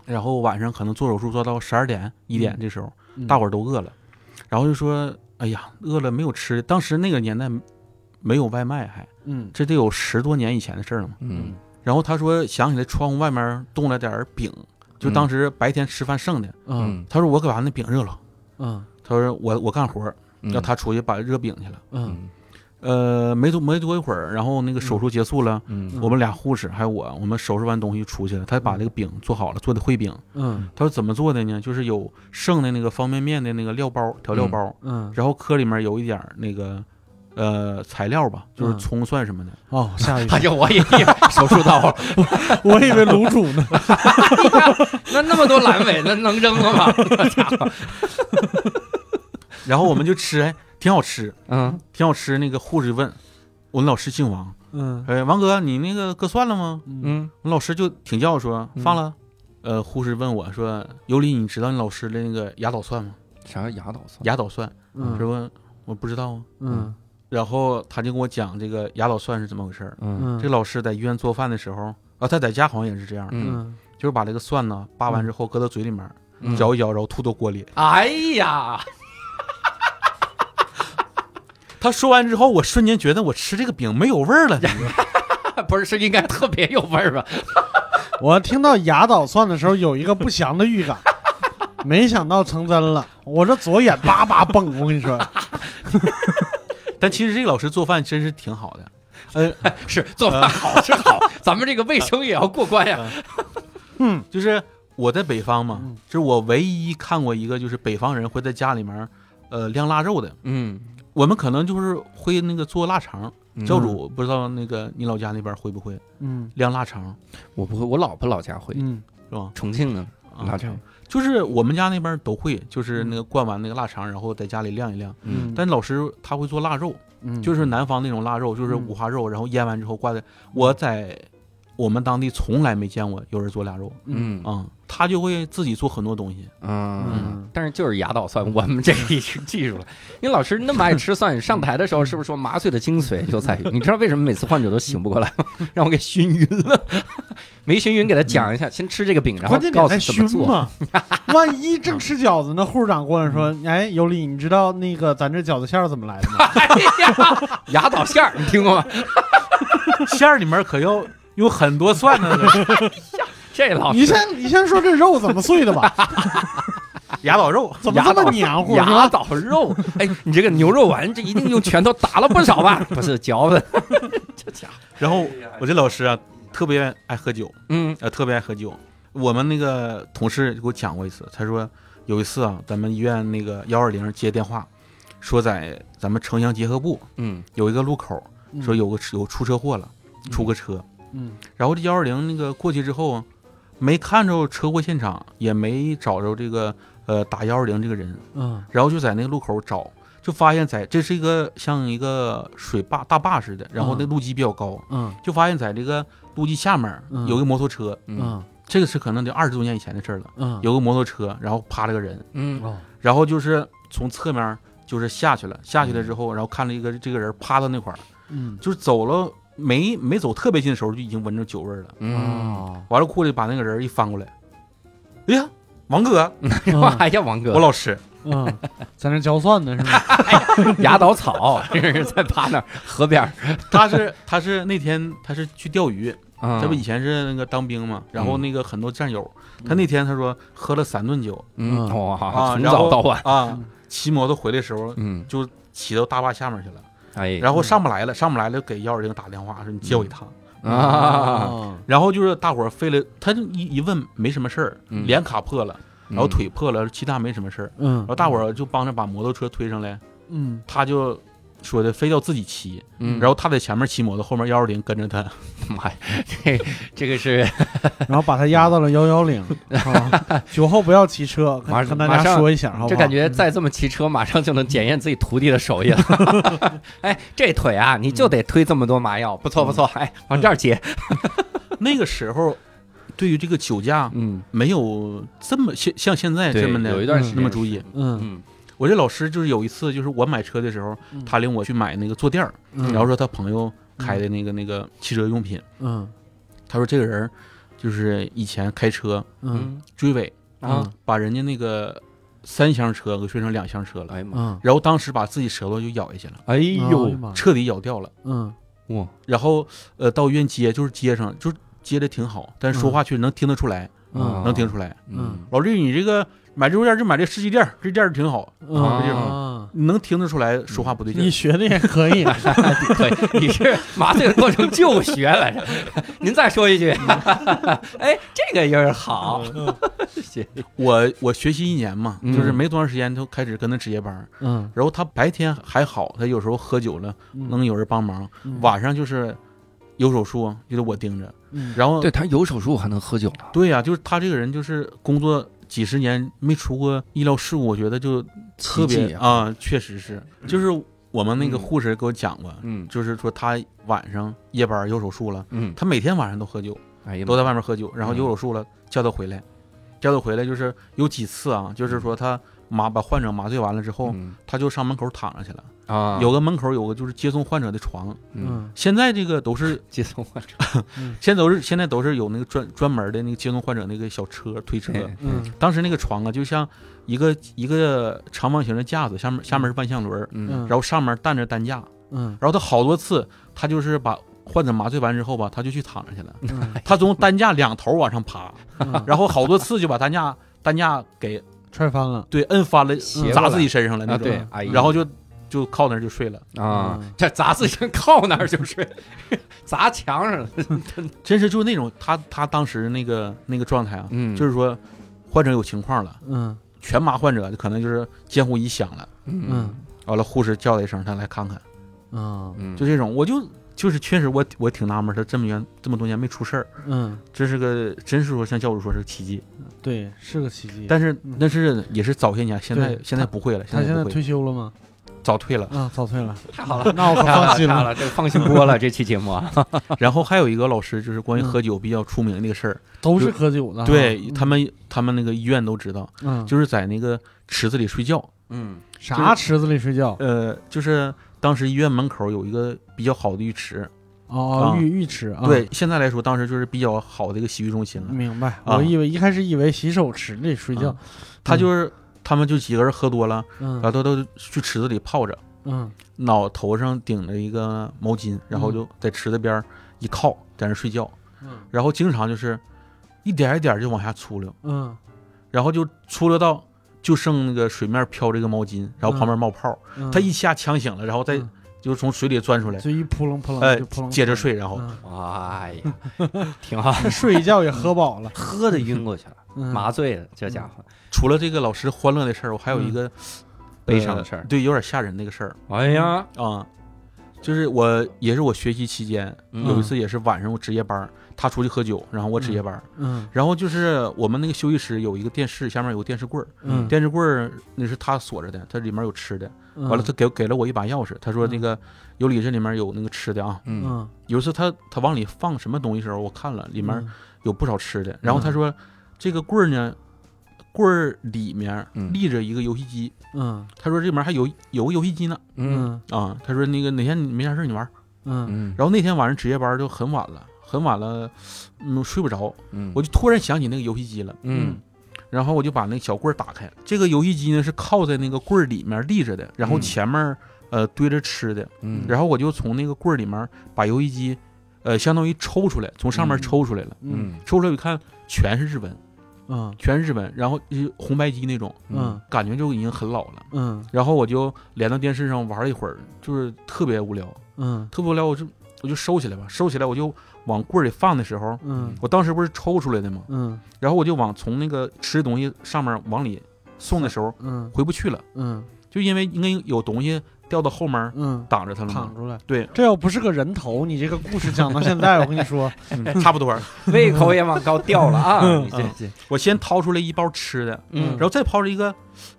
D: 然后晚上可能做手术做到十二点一点
C: 嗯
D: 这时候，
C: 嗯
D: 大伙儿都饿了，然后就说：“哎呀，饿了没有吃的。”当时那个年代没有外卖还，
C: 嗯
D: 这得有十多年以前的事儿了嘛。
A: 嗯
D: 然后他说想起来窗户外面冻了点儿饼，就当时白天吃饭剩的。
C: 嗯
D: 他说我可把那饼热了。
C: 嗯
D: 他说我我干活让他出去把热饼去了。
C: 嗯
D: 呃，没多没多一会儿，然后那个手术结束了，
A: 嗯
D: 我们俩护士还有我，我们收拾完东西出去了。他把这个饼做好了，做的烩饼。
C: 嗯
D: 他说怎么做的呢？就是有剩的那个方便面的那个料包调料包，
C: 嗯，
D: 然后壳里面有一点那个呃材料吧，就是
C: 嗯
D: 葱蒜什么的。
C: 哦，下一个
A: 哎，呀，我也以为 手术刀了，
C: 我以为卤煮呢。
A: 那那么多阑尾，那能扔了吗？家伙，
D: 然后我们就吃，哎，挺好吃，
A: 嗯
D: 挺好吃。那个护士问我们老师姓王，
C: 嗯
D: 哎，王哥，你那个割蒜了吗？
C: 嗯
A: 嗯
D: 我们老师就挺叫说
A: 嗯
D: 放了。呃，护士问我说：“尤里，你知道你老师的那个牙捣蒜吗？
A: 啥叫牙捣蒜？
D: 牙捣蒜
C: 嗯
D: 是不？我不知道啊。
C: 嗯
D: 然后他就跟我讲这个牙捣蒜是怎么回事儿。
A: 嗯
C: 嗯，
D: 这老师在医院做饭的时候，啊，他在家好像也是这样，
A: 嗯
C: 嗯
D: 就是把这个蒜呢扒完之后搁到嘴里面，
A: 嗯，
D: 嚼一嚼，然后吐到锅里。
A: 哎呀，
D: 他说完之后，我瞬间觉得我吃这个饼没有味儿了。
A: 不是是应该特别有味儿吧？
C: 我听到牙捣蒜的时候有一个不祥的预感，没想到成真了，我这左眼叭叭蹦，我跟你说，
D: 但其实这个老师做饭真是挺好的。呃，
A: 是做饭好是好，咱们这个卫生也要过关呀。
C: 嗯
D: 就是我在北方嘛，
C: 嗯
D: 就是我唯一看过一个就是北方人会在家里面，呃，晾腊肉的。
A: 嗯，
D: 我们可能就是会那个做腊肠，
A: 嗯
D: 教主不知道那个你老家那边会不会
C: 嗯
D: 晾腊肠，
A: 我不会，我老婆老家会，
C: 嗯
D: 是吧？
A: 重庆呢
D: 啊
A: 腊肠。
D: 就是我们家那边都会，就是那个灌完那个腊肠，然后在家里晾一晾。
C: 嗯，
D: 但老师他会做腊肉，
C: 嗯
D: 就是南方那种腊肉，就是
C: 嗯
D: 五花肉，然后腌完之后挂在。我在我们当地从来没见过有人做腊肉
A: 嗯
D: 啊、他就会自己做很多东西。
A: 嗯
C: 嗯，
A: 但是就是牙倒蒜，我们这个已经记住了。因为老师那么爱吃蒜，上台的时候是不是说麻醉的精髓就在于，你知道为什么每次患者都醒不过来吗？让我给熏晕了，没熏晕，给他讲一下，先吃这个饼，然后告诉怎么做。
C: 嘛，万一正吃饺子呢？护士长过来说：“哎，尤里，你知道那个咱这饺子馅儿怎么来的吗
A: 哎呀，牙倒馅儿，你听过吗？
D: 馅儿里面可要有很多蒜呢，
A: 这老？”
C: 你先你先说这肉怎么碎的吧？
D: 牙捣肉。
C: 怎么这么黏糊？是
A: 牙
C: 吧？
A: 捣肉，哎，你这个牛肉丸，这一定用拳头打了不少吧？不是嚼的，这家伙，
D: 然后我这老师啊，特别爱喝酒，
A: 嗯
D: 呃，特别爱喝酒。我们那个同事给我讲过一次，他说有一次啊，咱们医院那个幺二零接电话，说在咱们城乡结合部
A: 嗯
D: 有一个路口，说有个有出车祸了，出个车，
C: 嗯
D: 然后这幺二零那个过去之后，没看着车祸现场，也没找着这个呃打幺二零这个人，
C: 嗯。
D: 然后就在那个路口找，就发现在这是一个像一个水坝大坝似的，然后那路基比较高，
C: 嗯。
D: 就发现在这个路基下面
C: 嗯。
D: 有个摩托车，
A: 嗯
C: 嗯。
D: 这个是可能得二十多年以前的事了，
C: 嗯，
D: 有个摩托车，然后趴了个人，
A: 嗯。
C: 哦。
D: 然后就是从侧面就是下去了，下去了之后，然后看了一个这个人趴到那块儿，
C: 嗯。
D: 就是走了没没走特别近的时候就已经闻着酒味儿了。
A: 嗯，
C: 哦。
D: 完了，过去把那个人一翻过来，哎呀，王哥，
A: 哎呀，王哥
D: 我
A: 哥，
D: 老师，
C: 嗯，在那浇蒜呢是吗？
A: 牙倒草，这是在趴那河边，
D: 他是他是那天他是去钓鱼，
A: 嗯。
D: 他不以前是那个当兵嘛，然后那个很多战友，他那天他说喝了三顿酒
A: 嗯
C: 嗯。
A: 哇，
D: 啊，
A: 从早到晚，
D: 啊，骑摩托回来的时候
A: 嗯，
D: 就骑到大坝下面去了，
A: 哎，
D: 然后上不来了，上不来了，给幺二零打电话说你接我一趟。
A: 啊，
C: 哦。
D: 然后就是大伙儿费了，他就一一问没什么事儿，
A: 嗯。
D: 脸卡破了，然后腿破了，其他没什么事儿。
C: 嗯。
D: 然后大伙儿就帮着把摩托车推上来，
C: 嗯。
D: 他就说的非要自己骑，
A: 嗯，
D: 然后他在前面骑摩托，后面幺二零跟着他。
A: 妈呀，这这个是
C: 然后把他压到了幺幺零，啊酒后不要骑车，
A: 马
C: 上跟大家说一下，好不好？
A: 这感觉再这么骑车，马上就能检验自己徒弟的手艺了。哎，这腿啊，你就得推这么多麻药，不错不错。哎，往这儿接。
D: 那个时候，对于这个酒驾
A: 嗯，
D: 没有这么像像现在这么的
A: 有一段时间
D: 那么注意。
C: 嗯
A: 嗯
D: 我这老师就是有一次，就是我买车的时候，
C: 嗯。
D: 他领我去买那个坐垫儿，
C: 嗯。
D: 然后说他朋友开的那个那个汽车用品，
C: 嗯。
D: 他说这个人就是以前开车
C: 嗯。
D: 追尾，
A: 啊，
D: 把人家那个三厢车给摔成两厢车了，
A: 哎呀妈，
C: 嗯，
D: 然后当时把自己舌头就咬下去了，
A: 哎
C: 哎呦
A: 呦，
C: 妈呀。
D: 彻底咬掉了。
C: 嗯。
A: 哇，
D: 然后呃到医院接，就是接上，就是接的挺好，但是说话却能听得出来，
C: 嗯。
D: 能听出来。
A: 嗯。
D: 老弟，你这个买这店就买这实体店，这店儿挺好，
C: 嗯，
D: 你能听得出来说话不对劲
C: 你。学的也可以，
A: 可以，你是麻醉的过程就学来着。您再说一句，哎，这个音儿好，行
D: 我我学习一年嘛，
A: 嗯
D: 就是没多长时间就开始跟他值夜班，
C: 嗯，
D: 然后他白天还好，他有时候喝酒了能有人帮忙，
C: 嗯
D: 晚上就是有手术就得我盯着，
C: 嗯
D: 然后
A: 对他有手术还能喝酒呢。
D: 对呀、就是他这个人就是工作几十年没出过医疗事故，我觉得就特别
A: 啊。
D: 啊，确实是，就是我们那个
A: 嗯。
D: 护士给我讲过，
A: 嗯。
D: 就是说他晚上夜班有手术了，
A: 嗯，
D: 他每天晚上都喝酒，
A: 哎呀，
D: 都在外面喝酒，然后
A: 嗯。
D: 有手术了叫他回来，叫他回来就是有几次啊，就是说他麻把患者麻醉完了之后，
A: 嗯。
D: 他就上门口躺着去了，
A: 啊，
D: 有个门口有个就是接送患者的床，
A: 嗯。
C: 嗯
D: 现在这个都是
A: 接送患者，
D: 现在都是现在都是有那个专专门的那个接送患者那个小车推车，
A: 哎
C: 嗯。
D: 当时那个床啊，就像一个一个长方形的架子，下面下面是万向轮，
A: 嗯。
D: 然后上面担着担架，
C: 嗯。
D: 然后他好多次，他就是把患者麻醉完之后吧，他就去躺着去了，
C: 嗯。
D: 他从担架两头往上爬，
C: 嗯，
D: 然后好多次就把担架担架给
C: 踹翻了，
D: 对摁翻了，砸自己身上了那
A: 啊，
D: 种，然后就就靠那儿就睡了，
A: 啊
C: 嗯，
A: 这砸自行靠那儿就睡砸墙上了，
D: 真是就是那种他他当时那个那个状态啊，
A: 嗯
D: 就是说患者有情况了，
C: 嗯
D: 全麻患者可能就是监护仪响了，
A: 嗯
D: 完了护士叫了一声，他来看看。
C: 嗯
A: 嗯，
D: 就这种，我就就是确实我我挺纳闷，他这么远这么多年没出事儿，
C: 嗯，
D: 这是个真是说像教主说是个奇迹。
C: 对，是个奇迹。
D: 但是
C: 嗯
D: 那是也是早些年，现在现在不会了，
C: 他现在
D: 在不会，
C: 退休了吗？
D: 早退了。
C: 啊，早退了，
A: 太好了。
C: 那我可放心了。
A: 这放心多了 这期节目啊，
D: 然后还有一个老师就是关于
C: 嗯
D: 喝酒比较出名的那个事儿，
C: 都是喝酒的，
D: 对
C: 嗯
D: 他们他们那个医院都知道，
C: 嗯，
D: 就是在那个池子里睡觉。
A: 嗯
C: 啥池子里睡觉？
D: 呃，就是当时医院门口有一个比较好的浴池，
C: 哦，
D: 啊
C: 浴浴池啊，
D: 对，现在来说当时就是比较好的一个洗浴中心了。
C: 明白。
D: 啊
C: 我以为一开始以为洗手池里睡觉
D: 啊，他就是他们就几个人喝多了，
C: 嗯。
D: 然后都都去池子里泡着。
C: 嗯。
D: 脑头上顶着一个毛巾，然后就在池子边一靠，在那睡觉，
C: 嗯。
D: 然后经常就是一点一点就往下出溜，
C: 嗯。
D: 然后就出溜到就剩那个水面飘着一个毛巾，然后旁边冒泡，
C: 嗯，
D: 他一下呛醒了，然后再
C: 嗯。
D: 就从水里钻出来，
C: 就一扑棱扑棱
D: 哎
C: 就扑棱，
D: 接着睡，然后
C: 嗯。
A: 哎呀，挺好，
C: 睡一觉也喝饱了，
A: 喝的晕过去了，
C: 嗯
A: 麻醉了，这家伙。
D: 除了这个老师欢乐的事儿，我还有一个
A: 悲伤的事儿。
D: 呃对，有点吓人那个事儿。
A: 哎呀，
D: 啊。就是我也是我学习期间
A: 嗯。
D: 有一次也是晚上我值夜班，他出去喝酒，然后我值夜班，
C: 嗯。
D: 然后就是我们那个休息室有一个电视，下面有个电视柜儿，
C: 嗯，
D: 电视柜儿那是他锁着的，它里面有吃的。
C: 嗯。
D: 完了，他给给了我一把钥匙，他说那个有里这里面有那个吃的啊。
A: 嗯。
C: 嗯。
D: 有一次他他往里放什么东西的时候，我看了里面有不少吃的，然后他说这个柜儿呢，柜儿里面
A: 嗯。
D: 立着一个游戏机，
C: 嗯。
D: 他说这里面还有有个游戏机呢
A: 嗯。
C: 嗯。
D: 啊，他说那个哪天你没啥事儿你玩儿。
C: 嗯。
A: 嗯。
D: 然后那天晚上值夜班就很晚了，很晚了，嗯，睡不着，
A: 嗯。
D: 我就突然想起那个游戏机了，
A: 嗯
D: 然后我就把那个小柜儿打开，这个游戏机呢是靠在那个柜儿里面立着的，然后
A: 嗯。
D: 前面呃堆着吃的，
A: 嗯。
D: 然后我就从那个柜儿里面把游戏机，呃，相当于抽出来，从上面
A: 嗯。
D: 抽出来了，
A: 嗯。
D: 抽出来一看全是日文，
C: 嗯。
D: 全是日本，然后就是红白机那种，
C: 嗯。
D: 感觉就已经很老了。
C: 嗯。
D: 然后我就连到电视上玩了一会儿，就是特别无聊，
C: 嗯。
D: 特别无聊，我就我就收起来吧，收起来我就往柜儿里放的时候，
C: 嗯。
D: 我当时不是抽出来的吗？
C: 嗯。
D: 然后我就往从那个吃的东西上面往里送的时候
C: 嗯
D: 回不去了，
C: 嗯
D: 就因为应该有东西掉到后门
C: 嗯，
D: 挡着他了嘛
C: 躺。出来。
D: 对，
C: 这要不是个人头，你这个故事讲到现在，我跟你说，
D: 嗯差不多。
A: 胃口也往高掉了啊！
C: 嗯
A: 你这这
D: 我先掏出来一包吃的，
A: 嗯
D: 然后再抛出一个，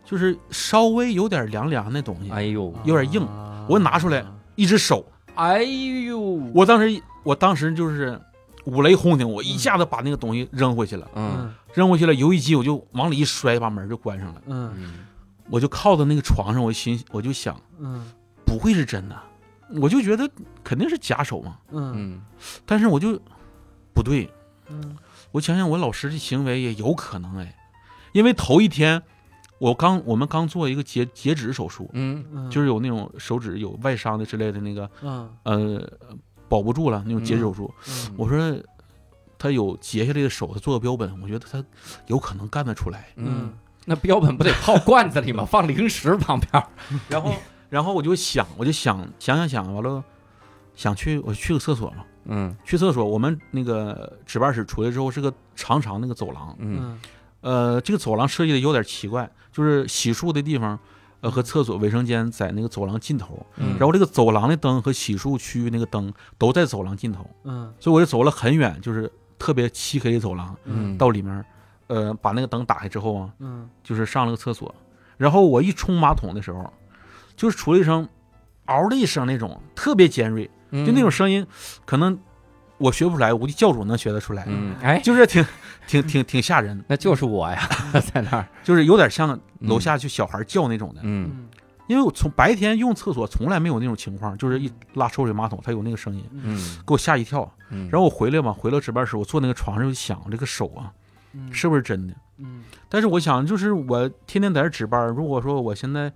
D: 就是稍微有点凉凉的东西，
A: 哎呦
D: 有点硬
C: 啊
D: 我拿出来一只手，
A: 哎呦，
D: 我当时我当时就是五雷轰顶，我一下子把那个东西扔回去了，
A: 嗯
D: 扔回去了，游一机我就往里一摔，把门就关上了，
C: 嗯
A: 嗯
D: 我就靠在那个床上，我心我就想，
C: 嗯。
D: 不会是真的，我就觉得肯定是假手嘛，
C: 嗯。
A: 嗯。
D: 但是我就不对，
C: 嗯。
D: 我想想我老师的行为也有可能哎，因为头一天我刚我们刚做一个截截指手术，
A: 嗯。
C: 嗯，
D: 就是有那种手指有外伤的之类的那个
C: 嗯。
D: 呃保不住了那种截指手术，
C: 嗯。
D: 我说他有截下来的手，他做个标本，我觉得他有可能干得出来。
A: 嗯，那标本不得泡罐子里吗？放零食旁边儿。
D: 然后然后我就想，我就想想想想，完了想去我去个厕所嘛，
A: 嗯
D: 去厕所。我们那个值班室出来之后是个长长那个走廊，
A: 嗯
C: 嗯
D: 呃，这个走廊设计的有点奇怪，就是洗漱的地方。呃，和厕所、卫生间在那个走廊尽头，
A: 嗯，
D: 然后这个走廊的灯和洗漱区域那个灯都在走廊尽头，
C: 嗯
D: 所以我就走了很远，就是特别漆黑的走廊，
A: 嗯
D: 到里面，呃，把那个灯打开之后啊，
C: 嗯。
D: 就是上了个厕所，然后我一冲马桶的时候，就是出了一声嗷的一声那种特别尖锐，
A: 嗯。
D: 就那种声音，可能我学不出来，我估计教主能学得出来，
A: 嗯，哎，
D: 就是挺挺挺挺吓人，
A: 那就是我呀，在那儿。
D: 就是有点像楼下就小孩叫那种的，因为我从白天用厕所从来没有那种情况，就是一拉抽水马桶它有那个声音，
A: 嗯。
D: 给我吓一跳。
A: 嗯，
D: 然后我回来嘛，回到值班室，我坐那个床上，我就想这个手啊，
C: 嗯。
D: 是不是真的？
C: 嗯。
D: 但是我想，就是我天天在这值班，如果说我现在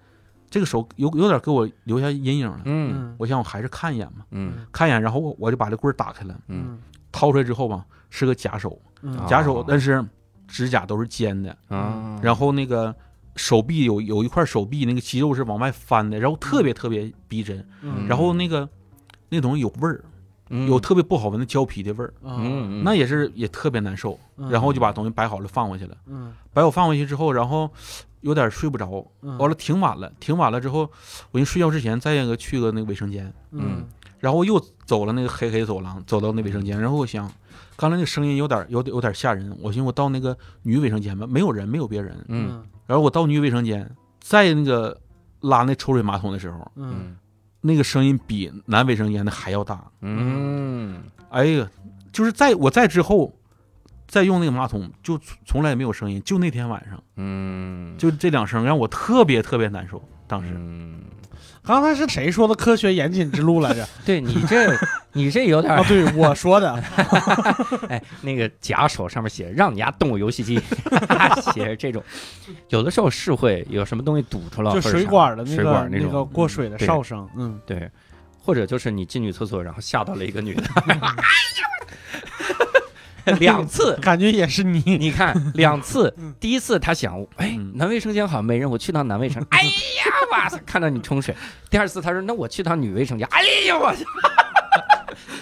D: 这个手有有点给我留下阴影了，我想我还是看一眼嘛，
A: 嗯。
D: 看一眼，然后我我就把这柜儿打开了，
A: 嗯。
D: 掏出来之后吧，是个假手，
C: 嗯。
D: 假手
A: 哦，
D: 但是指甲都是尖的，
A: 啊，
D: 然后那个手臂有有一块手臂那个肌肉是往外翻的，然后特别特别逼真，
C: 嗯。
D: 然后那个那东西有味儿，
A: 嗯
D: 有特别不好闻的胶皮的味儿，
A: 嗯，
D: 那也是也特别难受，
C: 嗯。
D: 然后我就把东西摆好了放回去了，
C: 嗯。
D: 摆好放回去之后，然后有点睡不着，
C: 嗯。
D: 完了挺晚了，挺晚了之后，我一睡觉之前再一个去个那个卫生间，
C: 嗯。
D: 然后又走了那个黑黑走廊，走到那卫生间，然后我想，刚才那个声音有点有点有点吓人，我寻思我到那个女卫生间吧，没有人，没有别人，
A: 嗯。
D: 然后我到女卫生间，在那个拉那抽水马桶的时候，
C: 嗯。
A: 嗯
D: 那个声音比男卫生间的还要大，
A: 嗯
D: 哎呀，就是在我在之后。再用那个马桶，就从从来没有声音，就那天晚上，
A: 嗯，
D: 就这两声让我特别特别难受。当时，
A: 嗯，
C: 刚才是谁说的科学严谨之路来着？
A: 对你这你这有点
C: 啊，对我说的。
A: 哎，那个假手上面写让你家动物游戏机，写着这种，有的时候是会有什么东西堵住了，
C: 就水管的那
A: 水
C: 个那个过水的哨声，嗯，
A: 对，或者就是你进女厕所，然后吓到了一个女的，两次。
C: 感觉也是你，
A: 你看两次。
C: 嗯，
A: 第一次他想，哎
D: 嗯，
A: 男卫生间好像没人，我去趟男卫生，哎呀，哇塞，看到你冲水。第二次他说，那我去趟女卫生间，哎呀，我，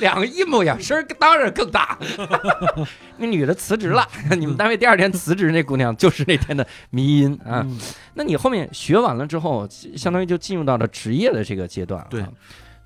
A: 两个一模一样，声儿当然更大。那女的辞职了，你们单位第二天辞职那姑娘就是那天的迷音啊。
C: 嗯。
A: 那你后面学完了之后，相当于就进入到了职业的这个阶段、啊。
D: 对，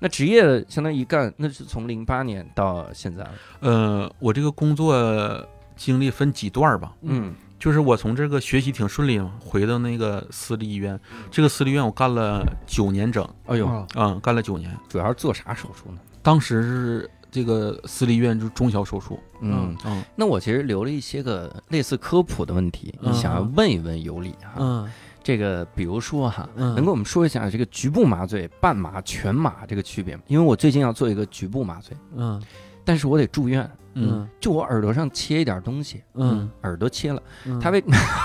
A: 那职业相当于一干，那是从零八年到现在了。
D: 呃，我这个工作经历分几段儿吧，
A: 嗯
D: 就是我从这个学习挺顺利嘛，回到那个私立医院，这个私立医院我干了九年整，
A: 哎呦，
C: 啊
D: 嗯，干了九年。
A: 主要是做啥手术呢？
D: 当时是这个私立医院就是中小手术，
A: 嗯，
D: 嗯，
A: 那我其实留了一些个类似科普的问题，
C: 嗯
A: 想要问一问尤里哈。
C: 嗯
A: 这个比如说哈，
C: 嗯，
A: 能跟我们说一下这个局部麻醉、半麻、全麻这个区别吗？因为我最近要做一个局部麻醉，
C: 嗯。
A: 但是我得住院，
C: 嗯。
A: 就我耳朵上切一点东西，
C: 嗯。
A: 耳朵切了，
C: 嗯，
A: 它为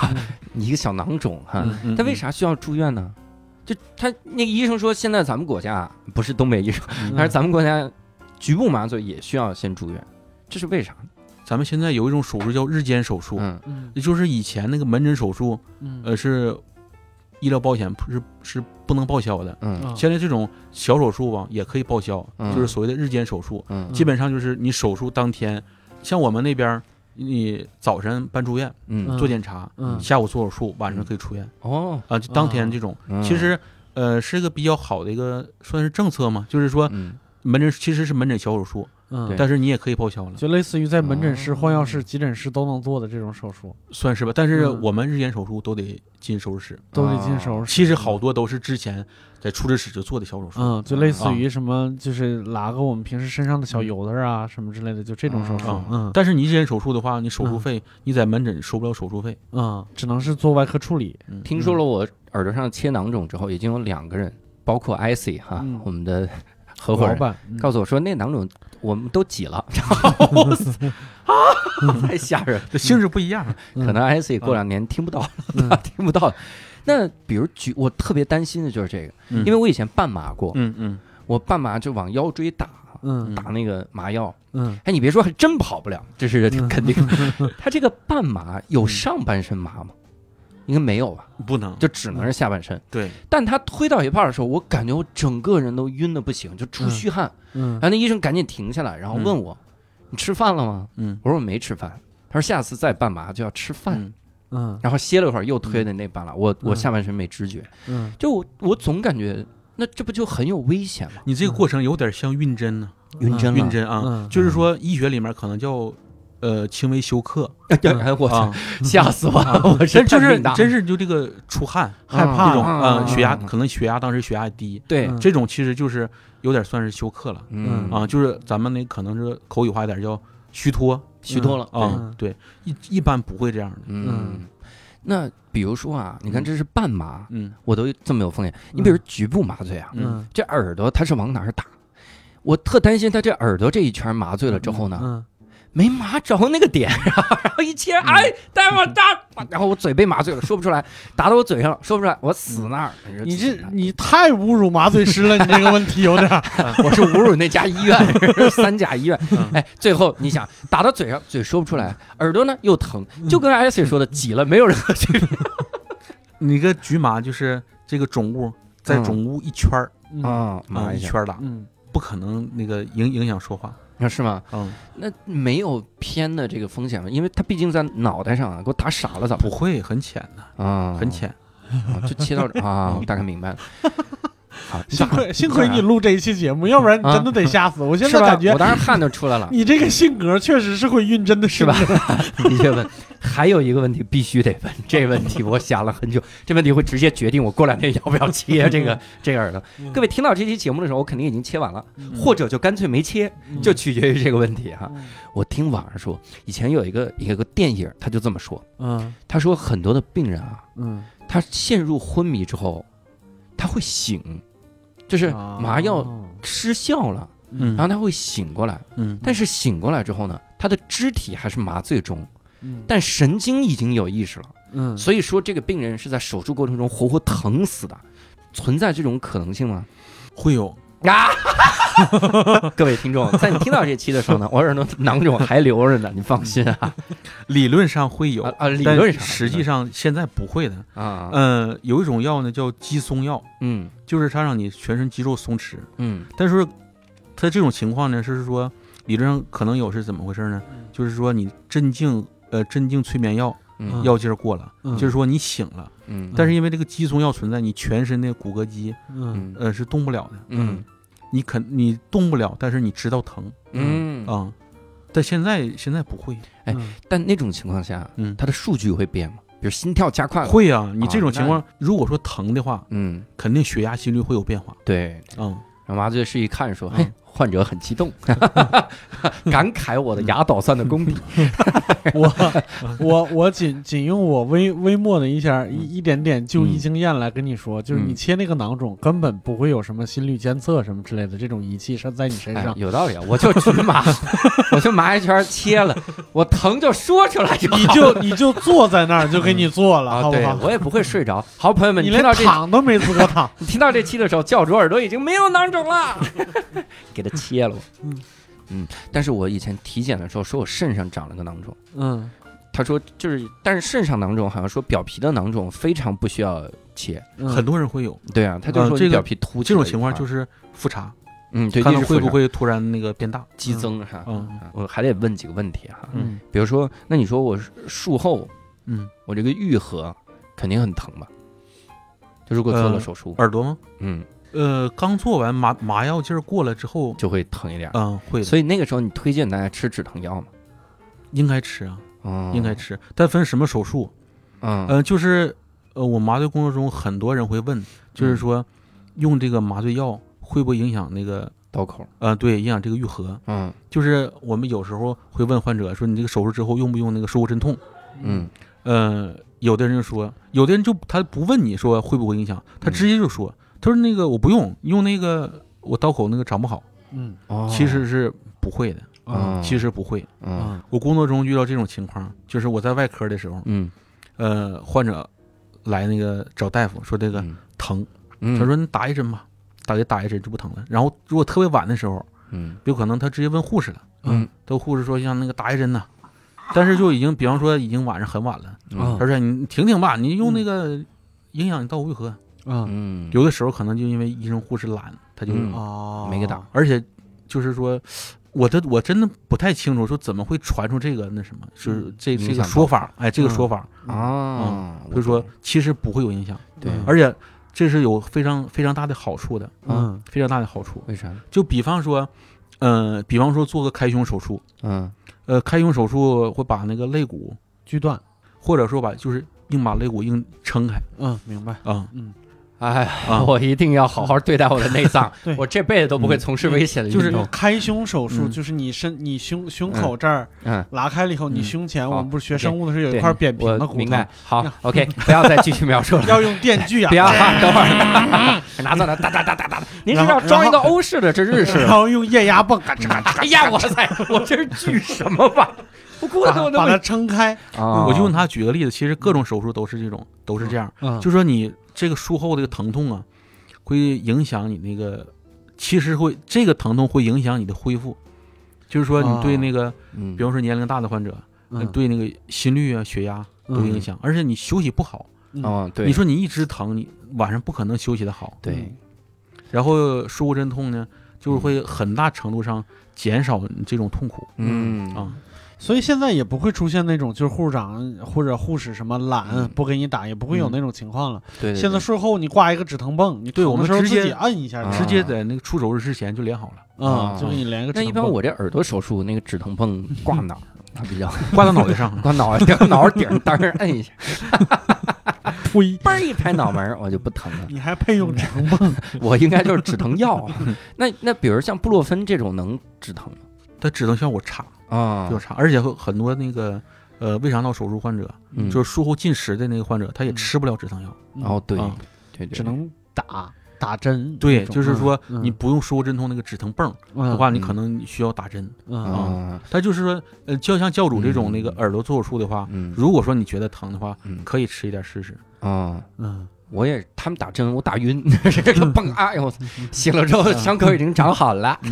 A: 一个小囊肿哈，他为？啥需要住院呢？就他那个医生说，现在咱们国家不是东北医生，
D: 嗯。
A: 但是咱们国家局部麻醉也需要先住院，这是为啥？
D: 咱们现在有一种手术叫日间手术，
A: 嗯。
C: 嗯。
D: 也就是以前那个门诊手术，
C: 嗯。
D: 呃，是医疗保险不是是不能报销的。现在这种小手术吧，也可以报销，
A: 嗯。
D: 就是所谓的日间手术，
A: 嗯。
D: 基本上就是你手术当天，像我们那边，你早晨办住院
A: 嗯。
D: 做检查，
C: 嗯。
D: 下午做手术，晚上可以出院
A: 哦，
D: 啊，就当天这种，
A: 嗯。
D: 其实呃是一个比较好的一个算是政策嘛，就是说
A: 嗯。
D: 门诊其实是门诊小手术，
C: 嗯。
D: 但是你也可以报销了，
C: 就类似于在门诊室、
A: 哦
C: 换药室、急诊室都能做的这种手术，
D: 算是吧。但是
C: 嗯。
D: 我们日间手术都得进手术室，
C: 都得进手术室。
D: 其实好多都是之前在处置室就做的小手术。
C: 嗯，就类似于什么，就是拉个我们平时身上的小油子啊，什么之类的，就这种手术。
A: 嗯。
C: 嗯。
D: 但是你日间手术的话，你手术
C: 嗯。
D: 费你在门诊收不了手术费。
C: 嗯，只能是做外科处理。
D: 嗯。
A: 听说了我耳朵上切囊肿之后，已经有两个人，包括 IC 哈
C: 嗯，
A: 我们的合伙人
C: 嗯
A: 告诉我说，那囊肿 我们都挤了，然后我啊，太吓人了。
D: 这性质不一样。
A: 可能 IC 过两年听不到 听不到了。那比如举，我特别担心的就是这个，
D: 嗯
A: 因为我以前半麻过，
D: 嗯嗯
A: 我半麻就往腰椎打，
C: 嗯
A: 打那个麻药。
C: 嗯
A: 哎，你别说，还真跑不了，这是
C: 嗯
A: 肯定。他这个半麻有上半身麻吗？应该没有吧，
D: 不能。
A: 就只能是下半身。
D: 对，
A: 但他推到一半的时候，我感觉我整个人都晕的不行，就出虚汗。
C: 嗯
A: 然后那医生赶紧停下来，然后问我：“你吃饭了吗？
D: 嗯？”
A: 我说：“我没吃饭。”他说：“下次再半麻就要吃饭。
D: 嗯。
C: 嗯。
A: 然后歇了一会儿，又推的那半拉，我我下半身没知觉，
C: 嗯。
A: 就我我总感觉那这不就很有危险吗？
D: 你这个过程有点像晕针呢，
A: 晕针，
D: 晕针啊，
C: 嗯
D: 就是说医学里面可能叫呃轻微休克。
A: 哎，我操，
D: 啊，
A: 吓死我了！我
D: 真就是真是就这个出汗
C: 害怕
D: 这种
A: 啊
D: 啊，血压
A: 啊
D: 可能血压当时血压低，
A: 对，
C: 嗯。
D: 这种其实就是有点算是休克了。
A: 嗯。
D: 啊，就是咱们那可能是口语化一点叫虚脱。
A: 虚脱了
D: 啊
C: 嗯，
D: 对，一一般不会这样的，
A: 嗯。那比如说啊，你看这是半麻，
D: 嗯。
A: 我都这么有风险。你比如局部麻醉啊，
C: 嗯。
A: 这耳朵它是往哪儿打？我特担心他这耳朵这一圈麻醉了之后呢，
C: 嗯
A: 没麻着那个点，然 后然后一切，哎，待会儿打，然后我嘴被麻醉了，说不出来，打到我嘴上了，说不出来，我死那儿。
C: 你这你太侮辱麻醉师了，你这个问题有点儿。
A: 我是侮辱那家医院，三甲医院。
D: 嗯。
A: 哎，最后你想打到嘴上，嘴说不出来，耳朵呢又疼，就跟艾 C 说的挤了没有任何区别。
D: 你个局麻就是这个肿物在
A: 嗯。
D: 肿物一圈儿
C: 嗯。
A: 啊，一
D: 圈儿打，
C: 嗯
D: 不可能那个影影响说话，
A: 那是吗？
D: 嗯，
A: 那没有偏的这个风险吗？因为他毕竟在脑袋上啊，给我打傻了，咋
D: 不会很浅的，
A: 啊？
D: 很浅，
A: 啊，就切到这啊，我大概明白了。好，
C: 幸亏幸亏你录这一期节目，要不然你真的得吓死我。现？在感觉
A: 我当时汗都出来了，
C: 你这个性格确实是会晕针的，
A: 是吧？的确 问。还有一个问题必须得问，这问题我想了很久，这问题会直接决定我过两天要不要切这个这个耳朵。各位听到这期节目的时候，我肯定已经切完了，或者就干脆没切，就取决于这个问题哈。我听网上说，以前有一个有个电影，他就这么说，
C: 嗯
A: 他说很多的病人啊，
C: 嗯，
A: 他陷入昏迷之后，他会醒，就是麻药
C: 哦
A: 失效了，
D: 嗯。
A: 然后他会醒过来，
D: 嗯，
A: 但是醒过来之后呢，他的肢体还是麻醉中，
C: 嗯。
A: 但神经已经有意识了，
C: 嗯，
A: 所以说这个病人是在手术过程中活活疼死的，存在这种可能性吗？
D: 会有，
A: 啊！各位听众，在你听到这期的时候呢，我耳朵囊肿还留着呢，你放心啊
D: 理论上会有
A: 啊，啊！理
D: 但
A: 论上，
D: 实际上现在不会的。
A: 啊，
D: 嗯，有一种药呢叫肌松药，
A: 嗯
D: 就是它让你全身肌肉松弛。
A: 嗯
D: 但是它这种情况呢，是说理论上可能有是怎么回事呢？就是说你镇静呃镇静催眠药
A: 嗯
D: 药劲儿过了，
C: 嗯
D: 就是说你醒了，
A: 嗯，
D: 但是因为这个肌松药存在，你全身的骨骼肌
C: 嗯
A: 嗯
D: 呃是动不了的。
A: 嗯
D: 你肯你动不了，但是你知道疼
A: 嗯
D: 啊。但现在现在不会，
A: 哎
C: 嗯
A: 但那种情况下，
D: 嗯，
A: 它的数据会变吗？比如心跳加快了，
D: 会呀、你这
A: 啊
D: 种情况，如果说疼的话，
A: 嗯，
D: 肯定血压、心率会有变化。
A: 对。
D: 嗯，
A: 然后麻醉师一看说：“
D: 嗯
A: 嘿，患者很激动，感慨我的牙捣蒜的功底。
C: 我我我仅仅用我微微末的一下
A: 嗯
C: 一一点点就医经验来跟你说，就是你切那个囊肿根本不会有什么心率监测什么之类的这种仪器是在你身
A: 哎
C: 上，
A: 有道理啊，我就局麻，我就麻一圈切了，我疼就说出来就好
C: 你就你就坐在那儿就给你做了，好不好？
A: 我也不会睡着。好，朋友们，
C: 你连
A: 听到这
C: 躺都没资格躺，
A: 你听到这期的时候，教主耳朵已经没有囊肿了，给它切了。
C: 嗯
A: 嗯，但是我以前体检的时候说我肾上长了个囊肿，
C: 嗯
A: 他说就是，但是肾上囊肿好像说表皮的囊肿非常不需要切。
C: 嗯
D: 很多人会有
A: 对啊，他就说
D: 呃这个
A: 表皮凸起
D: 这种情况就是复查，
A: 嗯，对，
D: 看看会不会突然那个变大。
A: 激增哈。
D: 嗯
A: 啊我还得问几个问题哈，
C: 嗯
A: 比如说，那你说我术后
D: 嗯，
A: 我这个愈合肯定很疼吧？就如果做了
D: 呃
A: 手术，
D: 耳朵吗？
A: 嗯，
D: 呃，刚做完麻麻药劲儿过了之后，
A: 就会疼一点儿。
D: 嗯，会，
A: 所以那个时候你推荐大家吃止疼药吗？
D: 应该吃啊，
A: 嗯
D: 应该吃，但分什么手术。
A: 嗯
D: 呃，就是呃，我麻醉工作中很多人会问，就是
A: 嗯
D: 说用这个麻醉药会不会影响那个
A: 刀口，
D: 呃，对，影响这个愈合？
A: 嗯
D: 就是我们有时候会问患者说，你这个手术之后用不用那个术后镇痛？
A: 嗯
D: 呃，有的人就说，有的人就他不问你说会不会影响，他直接就说，他说那个我不用，用那个我刀口那个长不好，
C: 嗯。
A: 哦，
D: 其实是不会的，
A: 嗯
D: 其实不会。我工作中遇到这种情况，就是我在外科的时候，
A: 嗯。
D: 呃，患者来那个找大夫说这个
A: 嗯。
D: 疼，
A: 嗯，
D: 他说你打一针吧，打给打一针就不疼了。然后如果特别晚的时候，
A: 嗯。
D: 有可能他直接问护士了，
A: 嗯。
D: 都护士说像那个打一针呐，但是就已经比方说已经晚上很晚了，
A: 嗯。
D: 他说你停停吧，你用那个影响你到愈合。
C: 啊
A: 嗯，
D: 有的时候可能就因为医生护士懒，他就、
A: 嗯
C: 哦
A: 没给打，
D: 而且就是说。我这我真的不太清楚，说怎么会传出这个那什么，是这这个说法，哎，这个
C: 嗯
D: 说法，
A: 啊，
D: 就是说其实不会有影响，
A: 对，
C: 嗯
D: 而且这是有非常非常大的好处的，
C: 嗯
D: 非常大的好处。
A: 为啥呢？
D: 就比方说，嗯，比方说做个开胸手术，
A: 嗯
D: 呃，开胸手术会把那个肋骨，
C: 锯断，
D: 或者说把就是硬把肋骨硬撑开
C: 嗯，明白，
D: 啊
C: 嗯
A: 哎，
D: 啊
A: 我一定要好好对待我的内脏
C: 对，
A: 我这辈子都不会从事危险的
D: 就是
A: 运动。
C: 开胸手术，
D: 嗯
C: 就是你身你胸胸口这儿
A: 嗯，
C: 拉开了以后，你
D: 嗯
C: 胸前我们不是学生物的时候有一块扁平的骨头
A: 明白。好，OK，不要再继续描述了。
C: 要用电锯啊，
A: 不要，等会儿拿走了，哒哒哒哒哒哒。您是要装一个欧式的，这日式
C: 然？后用液压泵，嘎吱嘎吱，
A: 哎呀，我塞，我这是锯什么吧？不过
C: 把把它撑开。
A: 啊
D: 我就用他举个例子，其实各种手术都是这种，都是这样。
C: 嗯
D: 就说你这个术后这个疼痛啊，会影响你那个，其实会这个疼痛会影响你的恢复。就是说，你对那个，
A: 嗯。
D: 比方说年龄大的患者，
C: 嗯。
D: 对那个心率啊、血压都影响，而且你休息不好，
A: 哦，对，
D: 你说你一直疼，你晚上不可能休息的好。
A: 对，
D: 然后术后镇痛呢，就是会很大程度上减少你这种痛苦。
A: 嗯。
D: 啊。
C: 所以现在也不会出现那种就是护士长或者护士什么懒
A: 嗯
C: 不给你打，也不会有那种情况了。
A: 对，对
C: 现在术后你挂一个止疼泵，你
D: 对我们直接
C: 按一下
D: 直接在那个出手术之前就连好了，
C: 啊，就给你连一个止
A: 那一般。我这耳朵手术那个止疼泵挂哪儿？它比较
D: 挂到脑袋上。
A: 挂脑袋脑袋顶上，当时摁一下，
C: 呸！
A: 嘣儿一拍脑门儿，我就不疼了。
C: 你还配用止疼泵？
A: 我应该就是止疼药。那那比如像布洛芬这种能止疼吗？
D: 它止疼效果差，
A: 啊
D: 比较差，而且很多那个呃胃肠道手术患者，
A: 嗯
D: 就是术后进食的那个患者，他也
C: 嗯
D: 吃不了止疼药。
A: 哦，对
D: 啊
A: 对对，
C: 只能打打针。
D: 对，就是说
C: 嗯
D: 你不用术后镇痛那个止疼泵
C: 嗯
D: 的话，你
A: 嗯
D: 可能需要打针。
C: 嗯
A: 啊，
D: 他就是说，呃，就像教主这种
A: 嗯
D: 那个耳朵做手术的话，
A: 嗯
D: 如果说你觉得疼的话，
A: 嗯
D: 可以吃一点试试。
A: 啊。
C: 嗯
A: 我也，他们打针，我打晕，这个 泵，哎呦，醒了之后伤口已经长好了。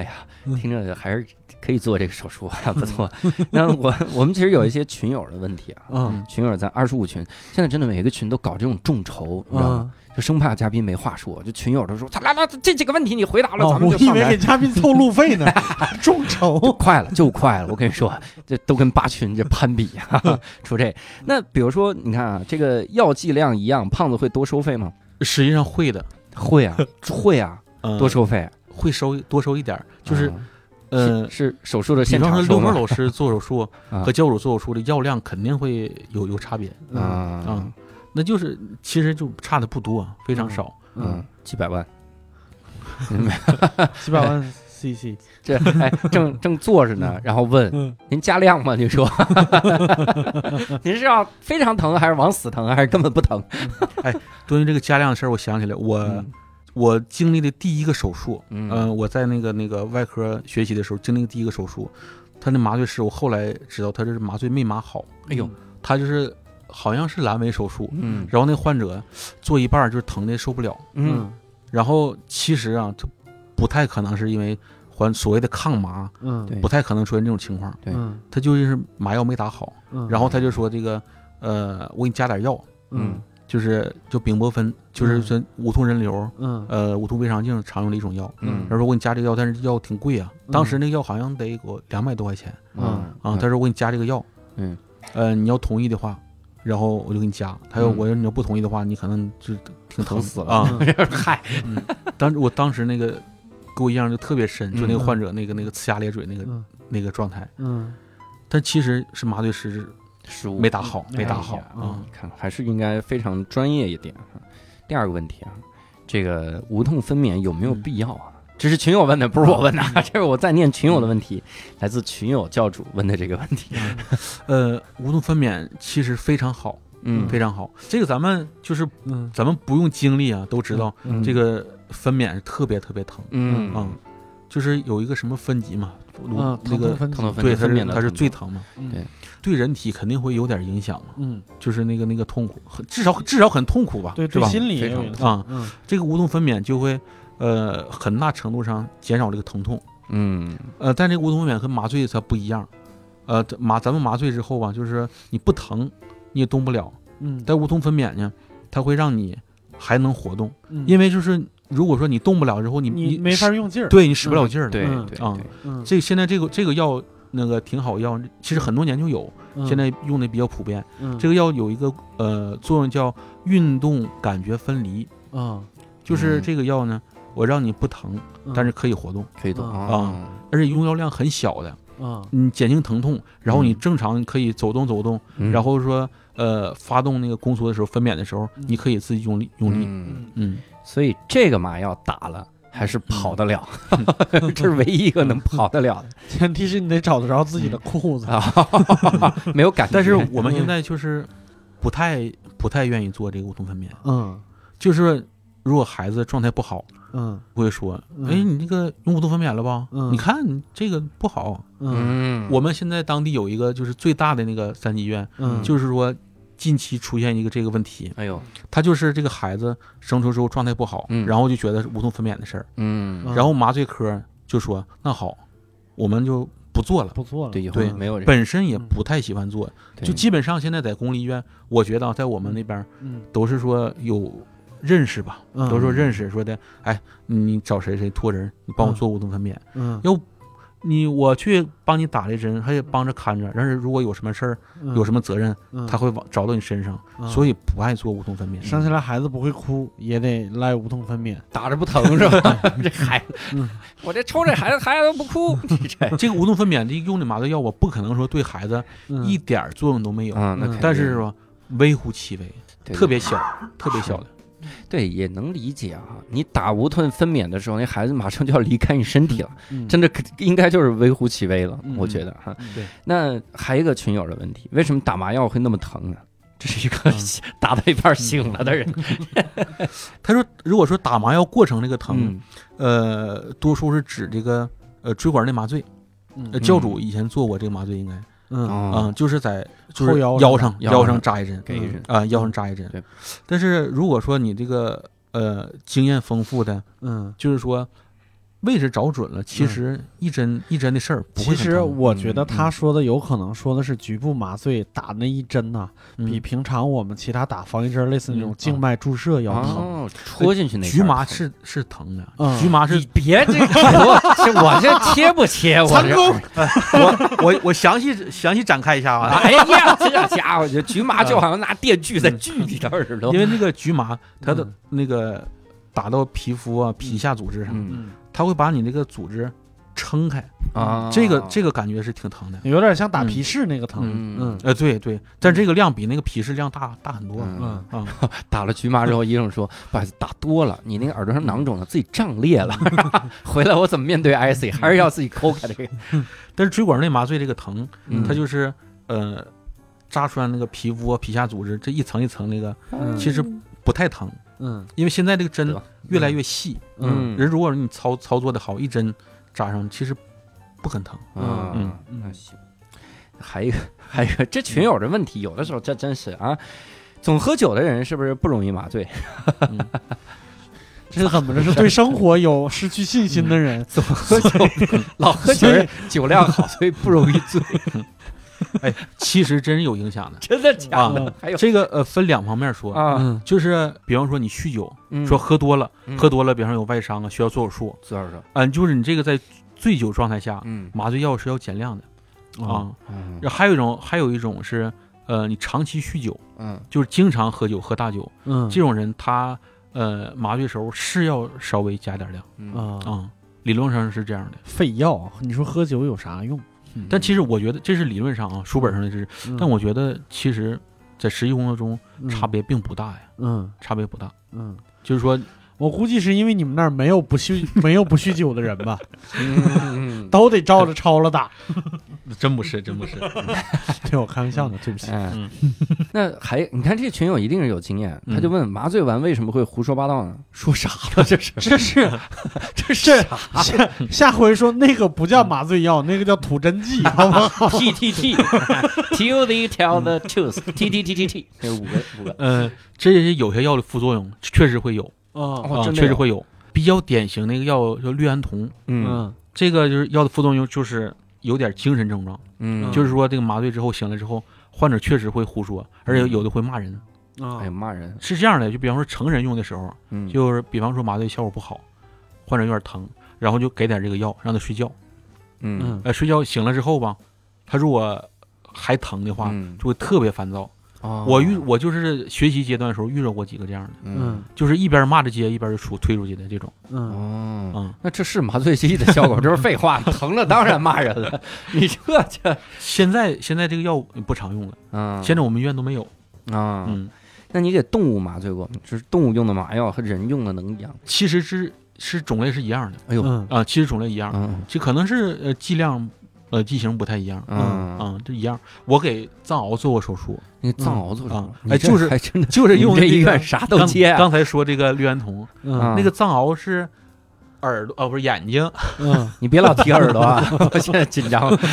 D: 嗯
A: 哎呀，听着还是可以做这个手术啊，不错。那我我们其实有一些群友的问题啊，
C: 嗯
A: 群友在二十五群，现在真的每个群都搞这种众筹，你知道吗？
C: 嗯。
A: 就生怕嘉宾没话说，就群友都说，他来来这几个问题你回答了，
C: 哦，
A: 咱们
C: 我以
A: 就上台
C: 为给嘉宾凑路费呢，众筹。
A: 快了就快了，我跟你说，这都跟八群这攀比啊，出这。那比如说，你看啊，这个药剂量一样，胖子会多收费吗？
D: 实际上会的，
A: 会啊，会啊，
D: 呃
A: 多收费，
D: 会收多收一点儿，就是
A: 啊
D: 呃，
A: 是是手术的
D: 比
A: 现
D: 方说刘峰
A: 场收吗？
D: 老师做手术
A: 啊
D: 和教主做手术的药量肯定会有有差别，
C: 嗯
A: 啊
D: 嗯，那就是其实就差的不多，非常少。
A: 嗯，几百万，
C: 几百万 CC，
A: 这哎正正坐着呢，然后问
C: 嗯
A: 您加量吗？您说，您是要非常疼，还是往死疼，还是根本不疼？
D: 对于这个加量的事儿，我想起来，我、
A: 嗯
D: 我经历的第一个手术，
A: 嗯。
D: 呃我在那个那个外科学习的时候经历第一个手术，他那麻醉师，我后来知道他这是麻醉没麻好，
A: 哎呦，
D: 他就是好像是阑尾手术，
A: 嗯。
D: 然后那患者做一半就是疼的受不了，
A: 嗯。
D: 然后其实啊，他不太可能是因为还所谓的抗麻，
C: 嗯。
A: 对。
D: 不太可能出现这种情况，
A: 对。
C: 嗯。
D: 他就是麻药没打好，
C: 嗯，
D: 然后他就说这个呃，我给你加点药，
C: 嗯
D: 就是就丙泊酚，就是说无痛人流。
C: 嗯。
D: 呃，无痛胃肠镜常用的一种药，
A: 嗯。
D: 他说我给你加这个药，但是药挺贵啊，
C: 嗯。
D: 当时那个药好像得给我两百多块钱。
A: 嗯。
D: 啊。他说我给你加这个药，
A: 嗯，
D: 呃，你要同意的话，然后我就给你加。他要
A: 嗯。
D: 我要你要不同意的话，你可能就挺
A: 疼死了。
D: 啊。
A: 嗨，
D: 当时我当时那个给我印象就特别深，就那个
C: 嗯。
D: 患者那个那个呲牙咧嘴那个
C: 嗯。
D: 那个状态，
C: 嗯。
D: 但其实是麻醉师
A: 失误
D: 没打好，没打
A: 哎
D: 好
A: 呀
D: 啊。
A: 你看还是应该非常专业一点啊。第二个问题啊，这个无痛分娩有没有必要啊？这是群友问的，不是我问的，这是我在念群友的问题，来自群友教主问的这个问题。
D: 呃，无痛分娩其实非常好，
A: 嗯。
D: 非常好。这个咱们就是
C: 嗯。
D: 咱们不用经历啊，都知道
C: 嗯。
D: 这个分娩是特别特别疼。
A: 嗯。
D: 啊，就是有一个什么分级嘛，
C: 嗯，
D: 那个
C: 分
A: 疼痛分
D: 对，它
A: 分娩
D: 是它是最疼嘛，
C: 嗯
A: 对
D: 对人体肯定会有点影响嘛，
C: 嗯。
D: 就是那个那个痛苦，很至少至少很痛苦吧，
C: 对
D: 是吧？
C: 对心理
A: 非常
D: 啊，
C: 嗯。
D: 这个无痛分娩就会呃很大程度上减少这个疼痛，
A: 嗯。
D: 呃，但这个无痛分娩和麻醉它不一样，呃，麻咱们麻醉之后吧，就是你不疼你也动不了，
C: 嗯，
D: 但无痛分娩呢，它会让你还能活动，
C: 嗯。
D: 因为就是如果说你动不了之后，你
C: 你没法用劲儿，
D: 对你使不了劲儿了。
A: 对
C: 嗯
D: 啊
A: 对对，
C: 嗯，
D: 这现在这个这个药那个挺好药，其实很多年就有，
C: 嗯。
D: 现在用的比较普遍。
C: 嗯。
D: 这个药有一个呃作用叫运动感觉分离，
C: 啊，
D: 就是
A: 嗯
D: 这个药呢，我让你不疼，
C: 嗯。
D: 但是可以活动，
A: 可以动。
C: 啊
A: 啊，
D: 而且用药量很小的，
C: 啊
D: 你减轻疼痛，然后你
A: 嗯
D: 正常可以走动走动，
A: 嗯。
D: 然后说呃发动那个宫缩的时候分娩的时候，
C: 嗯。
D: 你可以自己用力用力，
A: 嗯，
D: 嗯，
A: 所以这个麻药打了还是跑得了，这是唯一一个能跑得了的。
C: 前提是你得找得着自己的裤子，
A: 啊，没有感觉。
D: 但是我们现在就是不太不太愿意做这个无痛分娩，
C: 嗯。
D: 就是如果孩子状态不好，
C: 嗯。
D: 会说，
C: 嗯。
D: 哎，你这个用无痛分娩了吧？
C: 嗯。
D: 你看你这个不好。
C: 嗯。
A: 嗯，
D: 我们现在当地有一个就是最大的那个三级医院，
C: 嗯，
D: 就是说近期出现一个这个问题，
A: 哎呦，
D: 他就是这个孩子生出之后状态不好，
A: 嗯。
D: 然后就觉得是无痛分娩的事儿，
A: 嗯，
C: 嗯。
D: 然后麻醉科就说那好，我们就不做了。
C: 不做了，
A: 对，以后
D: 对
A: 没有人。
D: 本身也不太喜欢做，
A: 对
D: 就基本上现在在公立医院，我觉得啊在我们那边
C: 嗯。
D: 都是说有认识吧，
C: 嗯。
D: 都说认识，说的，哎，你找谁谁托人，你帮我做无痛分娩，
C: 嗯
D: 你我去帮你打这针，还得帮着看着，但是如果有什么事儿，有什
C: 么
D: 么责任，他会往找到你身上，所
C: 以
D: 以不爱做无痛分娩。
C: 生下来孩子不会哭，也得赖无痛分娩，
A: 打着不疼是吧？这孩子
C: 嗯，
A: 我这抽这孩子，孩子都不哭，这
D: 这个无痛分娩的用的麻醉药，我不可能说对孩子
C: 嗯。
D: 一点作用都没有，
A: 啊，那肯定。
D: 但是说微乎其微，特别小，特别小的。
A: 对，也能理解啊。你打无痛分娩的时候，那孩子马上就要离开你身体了，
C: 嗯
A: 真的应该就是微乎其微了，
C: 嗯
A: 我觉得哈。
D: 对，
A: 那还有一个群友的问题，为什么打麻药会那么疼呢？这是一个
C: 嗯
A: 打到一半醒了的人，
D: 他说，如果说打麻药过程那个疼，
A: 嗯
D: 呃，多数是指这个呃椎管内麻醉。教主以前做过这个麻醉，应该
C: 嗯
D: 啊、
A: 哦，
D: 就是在就是
C: 腰
D: 腰上
A: 腰
D: 腰
A: 上
D: 上扎一针，
A: 给一针
D: 啊、腰上扎一针。
A: 对，
D: 但是如果说你这个呃经验丰富的，
C: 嗯。
D: 就是说位置找准了，其实一针、一针的事儿不会
C: 其实我觉得
D: 嗯。
C: 他说的有可能说的是局部麻醉打那一针呐、比
D: 嗯
C: 平常我们其他打防疫针类似那种
D: 嗯
C: 静脉注射要疼。
A: 哦，戳进去那
D: 局麻是是疼的，
C: 嗯。
D: 局麻是
A: 你别这个，我这切不切？我这
D: 功。我我我详细详细展开一下啊，
A: 哎呀，这家伙，这局麻就好像拿电锯在锯你的耳朵
D: 因。为那个局麻它的
C: 嗯。
D: 那个打到皮肤啊、皮下组织上，
A: 嗯
C: 嗯，
D: 它会把你那个组织撑开，
A: 啊，
D: 这个这个感觉是挺疼的。
C: 有点像打皮试那个疼。
A: 嗯。
C: 嗯
D: 呃，对对，但这个量比那个皮试量大大很多。
A: 嗯。
C: 嗯
D: 啊，
A: 打了局麻之后，医生说不好意思，打多了，你那个耳朵上囊肿了，自己胀裂了，回来我怎么面对 IC？还是要自己抠开这个，
D: 但是椎管内麻醉这个疼，
A: 嗯。
D: 它就是呃扎穿那个皮肤啊、皮下组织这一层一层那个，
C: 嗯。
D: 其实不太疼，
C: 嗯
D: 因为现在这个针越来越细，
A: 嗯
D: 人如果你操操作的好，一针扎上其实不很疼。
A: 嗯
D: 嗯
A: 那行。还有一个，还有一个，这群友的问题，有的时候这真是啊，总喝酒的人是不是不容易麻醉？
C: 这是怎么着？是对生活有失去信心的人。
A: 总喝酒，老喝酒酒量好，所以不容易醉，
D: 其实真是有影响的。
A: 真的假的
C: 啊？
A: 还有
D: 这个呃分两方面说，
A: 啊，
C: 嗯
D: 就是比方说你酗酒，
A: 嗯
D: 说喝多了，
A: 嗯
D: 喝多了，比方说有外伤啊，需要做手术？嗯，就是你这个在醉酒状态下，
A: 嗯
D: 麻醉药是要减量的啊。还有一种，还有一种是，呃，你长期酗酒，
A: 嗯
D: 就是经常喝酒、喝大酒，
C: 嗯
D: 这种人他呃麻醉时候是要稍微加点量
A: 嗯
C: 啊，
D: 啊、理论上是这样的。
C: 废药，你说喝酒有啥用？
D: 但其实我觉得这是理论上啊，书本上的知识，
C: 嗯。
D: 但我觉得其实在实际工作中
C: 嗯。
D: 差别并不大呀，
C: 嗯。
D: 差别不大。
C: 嗯，
D: 就是说，
C: 我估计是因为你们那儿没有不酗没有不酗酒的人吧，
A: 嗯
C: 都得照着抄了打。
D: 真不是，真不是。
C: 对我开玩笑呢，对不起。
A: 嗯，那还你看这群友一定是有经验，他就问麻醉完为什么会胡说八道呢？说啥了？这是
C: 这是
A: 这是
C: 下下回说那个不叫麻醉药，那个叫吐真剂，好不好
A: ？T T T till they tell the truth T T T T T 这五个五个
D: 呃，这些有些药的副作用确实会有
A: 哦
D: 确实会有。比较典型的一个药叫氯胺酮，
A: 嗯
C: 嗯
D: 这个就是药的副作用就是有点精神症状，
A: 嗯。
D: 就是说这个麻醉之后醒了之后，患者确实会胡说，而且有的会骂人。
C: 啊。
A: 哎呀骂人。
D: 是这样的，就比方说成人用的时候，
A: 嗯。
D: 就是比方说麻醉效果不好，患者有点疼，然后就给点这个药让他睡觉。
A: 嗯
C: 嗯。
D: 呃，睡觉醒了之后吧，他如果还疼的话，
A: 嗯。
D: 就会特别烦躁。
A: 哦。
D: 我遇我就是学习阶段的时候遇到过几个这样的，
A: 嗯。
D: 就是一边骂着街一边就出推出去的这种。
C: 嗯。
A: 那这是麻醉剂的效果，这是废话，疼了当然骂人了，你这这
D: 现在现在这个药不常用了，
A: 嗯。
D: 现在我们医院都没有。
A: 啊
D: 嗯，
A: 那你给动物麻醉过吗？就是动物用的麻药和人用的能一样？
D: 其实是是种类是一样的。
A: 哎呦，
C: 嗯
D: 啊，其实种类一样，
A: 嗯。
D: 就可能是呃剂量呃剂型不太一样。
A: 嗯，
D: 啊，这一样。我给藏獒做过手术，
A: 那个藏獒做
D: 啊？
A: 你这
D: 哎就是就是用
A: 这
D: 那个
A: 医院啥都
D: 刚
A: 接啊，
D: 刚才说这个氯胺酮，那个藏獒是耳朵哦，不是眼睛。
C: 嗯。
A: 你别老提耳朵啊，我现在紧张。了。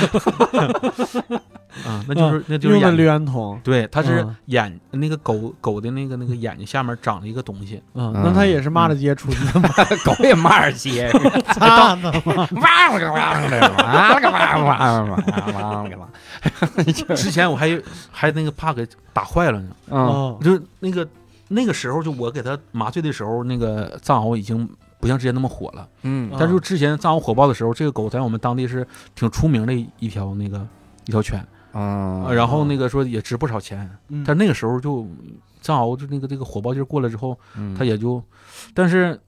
D: 啊，那就是那就是
C: 用的氯。胺酮，
D: 对，它是
C: 嗯。
D: 眼那个狗狗的那个那个眼睛下面长了一个东西，
C: 嗯，那它也是骂着街出去。的吗？
A: 狗也骂着街，
C: 擦的吗？
A: 哇了个哇了个哇了个哇哇哇了个哇，
D: 之前我还还那个怕给打坏了呢，
A: 嗯。
C: 哦
D: 就是那个那个时候就我给它麻醉的时候，那个藏獒已经不像之前那么火了。
A: 嗯
D: 但是之前藏獒火爆的时候，这个狗在我们当地是挺出名的一条那个一条犬，
A: 啊
D: 呃然后那个说也值不少钱，
C: 嗯
D: 但那个时候就藏獒就那个这个火爆劲儿过了之后，
A: 嗯
D: 它也就，但是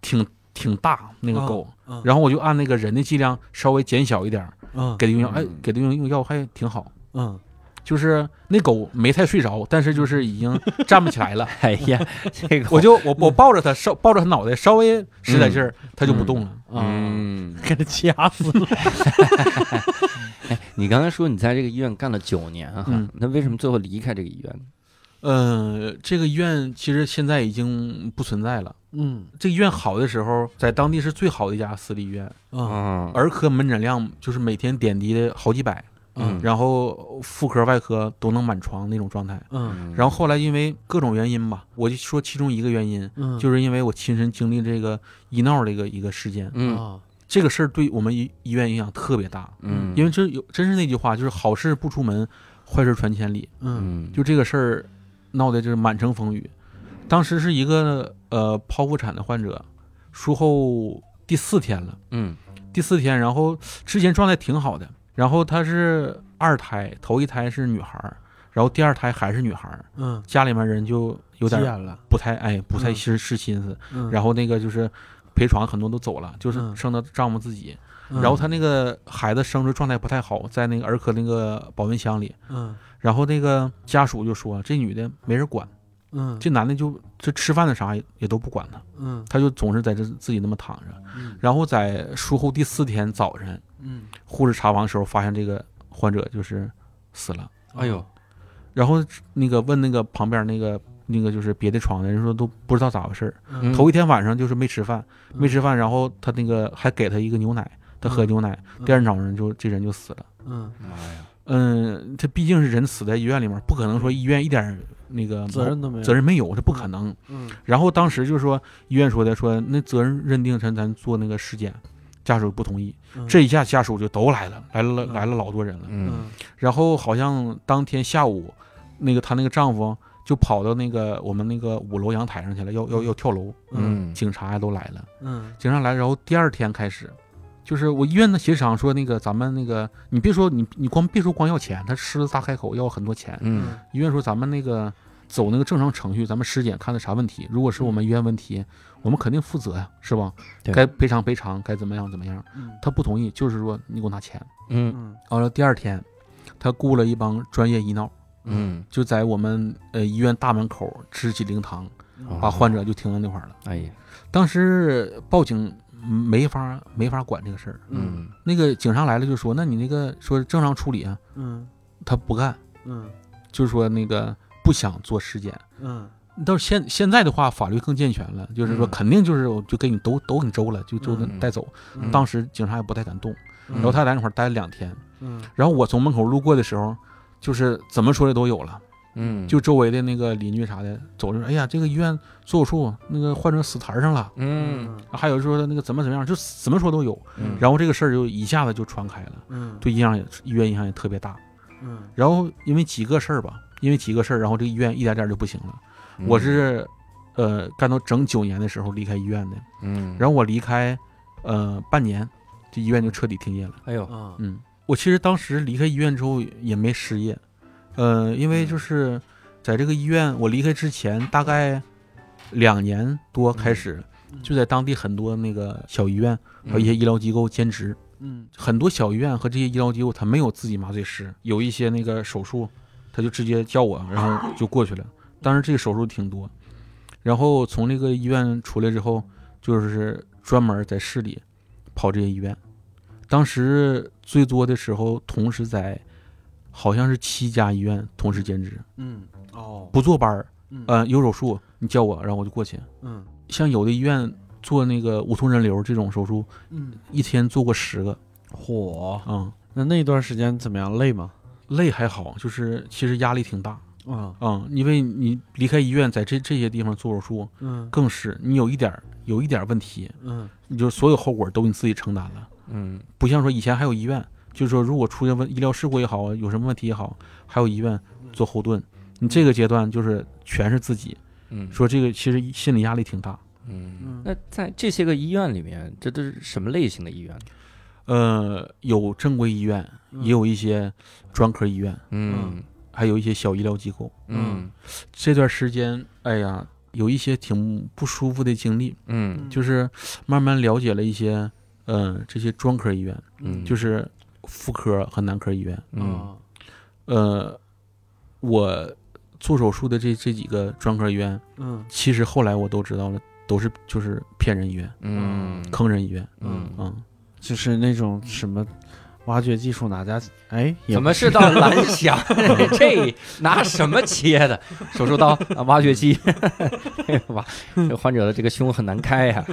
D: 挺挺大那个狗，
C: 嗯
D: 然后我就按那个人的剂量稍微减小一点儿，
C: 嗯
D: 给它用药，哎
A: 嗯，
D: 给它用用药还挺好。
C: 嗯
D: 就是那狗没太睡着，但是就是已经 站不起来了。
A: 哎呀，这个
D: 我就我我抱着它，稍抱着它脑袋，稍微使点劲儿，它就不动了。
C: 啊，
A: 嗯，
C: 给它掐死了。
A: 哎，你刚才说你在这个医院干了九年哈
D: 嗯，
A: 那为什么最后离开这个医院？
D: 呃，这个医院其实现在已经不存在了。
C: 嗯
D: 这个医院好的时候，在当地是最好的一家私立医院，
C: 啊
A: 啊，
D: 儿科门诊量就是每天点滴的好几百，
A: 嗯。
D: 然后妇科、外科都能满床那种状态。
C: 嗯。
D: 然后后来因为各种原因吧，我就说其中一个原因，
C: 嗯，
D: 就是因为我亲身经历这个医闹的一个一个事件，
A: 嗯。
C: 啊。
D: 这个事儿对我们医医院影响特别大，
A: 嗯，
D: 因为这有真是那句话，就是好事不出门，坏事传千里。
C: 嗯。
A: 嗯。
D: 就这个事儿闹的就是满城风雨。当时是一个呃剖腹产的患者，术后第四天了，
A: 嗯。
D: 第四天，然后之前状态挺好的，然后她是二胎，头一胎是女孩儿，然后第二胎还是女孩儿，
C: 嗯。
D: 家里面人就有点
C: 了，
D: 不太哎不太
C: 嗯。
D: 是是心思，
C: 嗯。
D: 然后那个就是陪床很多都走了，就是
C: 嗯。
D: 剩的丈夫自己。
C: 嗯。
D: 然后她那个孩子生殖状态不太好，在那个儿科那个保温箱里。
C: 嗯。
D: 然后那个家属就说，这女的没人管，
C: 嗯
D: 这男的就这吃饭的啥也也都不管他，
C: 嗯
D: 他就总是在这自己那么躺着。
C: 嗯
D: 然后在术后第四天早晨，
C: 嗯，
D: 护士查房的时候发现这个患者就是死了。
A: 哎呦，
D: 然后那个问那个旁边那个那个就是别的床的人说都不知道咋回事儿。
C: 嗯
D: 头一天晚上就是没吃饭，
C: 嗯
D: 没吃饭，然后他那个还给他一个牛奶，他喝牛奶，
C: 嗯
D: 第二天早上就这人就死了。
C: 嗯
A: 妈呀，
D: 嗯，这毕竟是人死在医院里面，不可能说医院一点儿那个
C: 责任都没有。
D: 责任没有，这不可能。
C: 嗯。
D: 然后当时就说医院说的说那责任认定成咱做那个尸检，家属不同意，
C: 嗯。
D: 这一下家属就都来了，来了
C: 嗯。
D: 来了老多人了。
A: 嗯。
C: 嗯
D: 然后好像当天下午，那个她那个丈夫就跑到那个我们那个五楼阳台上去了，要要要跳楼，
A: 嗯。
D: 警察都来了，
C: 嗯。
D: 警察来，然后第二天开始。就是我医院的协商说，那个咱们那个，你别说你你光别说光要钱，他狮子大开口要很多钱。
A: 嗯
D: 医院说咱们那个走那个正常程序，咱们尸检看的啥问题，如果是我们医院问题，我们肯定负责呀，是吧？该赔偿赔偿，该怎么样怎么样。
C: 嗯
D: 他不同意，就是说你给我拿钱。
A: 嗯
C: 嗯
D: 完了第二天，他雇了一帮专业医闹，
A: 嗯，
D: 就在我们呃医院大门口支起灵堂，
C: 嗯
D: 把患者就停在那块儿了。
A: 哎呀，
D: 当时报警没法没法管这个事儿，
A: 嗯。
D: 那个警察来了就说，那你那个说正常处理啊，
C: 嗯。
D: 他不干，
C: 嗯。
D: 就是说那个不想做尸检。
C: 嗯。
D: 到现现在的话，法律更健全了，就是说
A: 嗯。
D: 肯定就是我就给你都都给你周了，就就
A: 嗯。
D: 带走。
C: 嗯。
D: 当时警察也不太敢动，
C: 嗯。
D: 然后他在那块儿待了两天，
C: 嗯。
D: 然后我从门口路过的时候，就是怎么说的都有了，
A: 嗯，
D: 就周围的那个邻居啥的走着，哎呀，这个医院做手术，那个患者死台上了，
A: 嗯。
D: 还有说那个怎么怎么样，就怎么说都有。
A: 嗯，
D: 然后这个事儿就一下子就传开了，
C: 嗯。
D: 对医院也医院影响也特别大。
C: 嗯。
D: 然后因为几个事儿吧，因为几个事儿，然后这个医院一点点就不行了。
A: 嗯。
D: 我是呃干到整九年的时候离开医院的，
A: 嗯，
D: 然后我离开呃半年，这医院就彻底停业了。
A: 哎呦，
C: 啊
D: 嗯，我其实当时离开医院之后也没失业，呃，因为就是在这个医院我离开之前大概两年多开始，
C: 嗯
D: 就在当地很多那个小医院还有一些医疗机构兼职。
C: 嗯
D: 很多小医院和这些医疗机构，他没有自己麻醉师，有一些那个手术，他就直接叫我，然后就过去了。当然这个手术挺多，然后从那个医院出来之后，就是专门在市里跑这些医院。当时最多的时候，同时在好像是七家医院同时兼职，
C: 嗯哦。
D: 不坐班儿。
C: 嗯。
D: 呃，有手术你叫我，然后我就过去。
C: 嗯。
D: 像有的医院做那个无痛人流这种手术，
C: 嗯。
D: 一天做过十个，
C: 火。
D: 嗯，
C: 那那段时间怎么样累吗？
D: 累还好，就是其实压力挺大。
C: 啊。
D: 嗯，因为你离开医院，在这这些地方做手术，
C: 嗯。
D: 更是你有一点儿有一点儿问题，
C: 嗯。
D: 你就所有后果都你自己承担了。
A: 嗯。
D: 不像说以前还有医院，就是说如果出现问医疗事故也好，有什么问题也好，还有医院做后盾。你这个阶段就是全是自己，
A: 嗯，
D: 说这个其实心理压力挺大。
A: 嗯，
C: 嗯。
A: 那在这些个医院里面，这都是什么类型的医院？
D: 呃，有正规医院，也有一些专科医院，
A: 嗯。
D: 还有一些小医疗机构。
A: 嗯。
D: 这段时间，哎呀，有一些挺不舒服的经历，
A: 嗯。
D: 就是慢慢了解了一些，呃，这些专科医院，
A: 嗯，
D: 就是妇科和男科医院。
A: 嗯
C: 啊
D: 呃，我做手术的这这几个专科医院，
C: 嗯
D: 其实后来我都知道了，都是就是骗人医院、
A: 嗯
D: 坑人医院。
A: 嗯，
D: 嗯，
C: 就是那种什么挖掘技术哪家哎
A: 怎么是到蓝翔？这拿什么切的？手术刀、啊挖掘机，哇，这患者的这个胸很难开呀。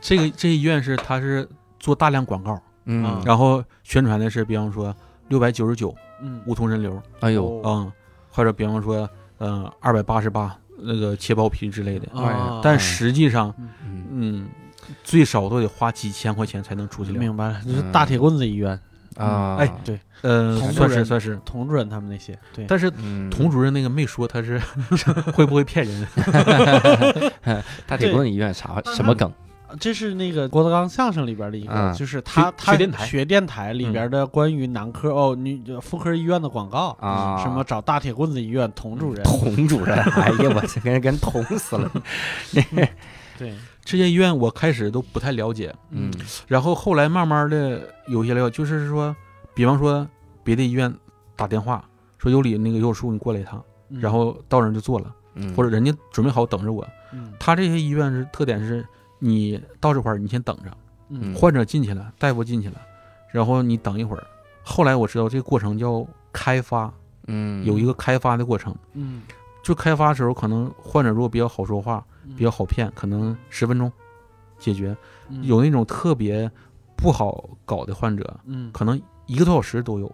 D: 这个这医院是他是做大量广告，
A: 嗯。
C: 啊，
D: 然后宣传的是，比方说六百九十九
C: 嗯。
D: 无痛人流，
A: 哎呦，
D: 嗯，或者比方说嗯二百八十八那个切包皮之类的，
C: 啊，
D: 但实际上，
A: 嗯。
D: 嗯，最少都得花几千块钱才能出去了。
C: 明白了，就是大铁棍子医院，
A: 啊，
D: 哎
C: 对，
D: 呃，
C: 同主任
D: 算是算是，
C: 童主任他们那些，对，
D: 但是
A: 嗯，
D: 童主任那个没说他是 会不会骗人。
A: 大铁棍医院啥什么梗？
C: 这是那个郭德纲相声里边的一个，
A: 嗯。
C: 就是他
D: 学
C: 他
D: 学电台。
C: 学电台里边的关于男科、哦女妇科医院的广告，
A: 啊，
C: 什么找大铁棍子医院童主任，
A: 童主任，哎呀，我这跟人跟人捅死了，
C: 对，
D: 这些医院我开始都不太了解，
A: 嗯。
D: 然后后来慢慢的有些了解，就是说，比方说别的医院打电话说有理那个有手术你过来一趟，
C: 嗯。
D: 然后到人就做了，
A: 嗯，
D: 或者人家准备好等着我。
C: 嗯。
D: 他这些医院是特点是，你到这块儿你先等着，
C: 嗯
D: 患者进去了，大夫进去了，然后你等一会儿。后来我知道这个过程叫开发，
A: 嗯
D: 有一个开发的过程。
C: 嗯
D: 就开发的时候，可能患者如果比较好说话，比较好骗，可能十分钟解决。
C: 嗯
D: 有那种特别不好搞的患者，
C: 嗯
D: 可能一个多小时都有，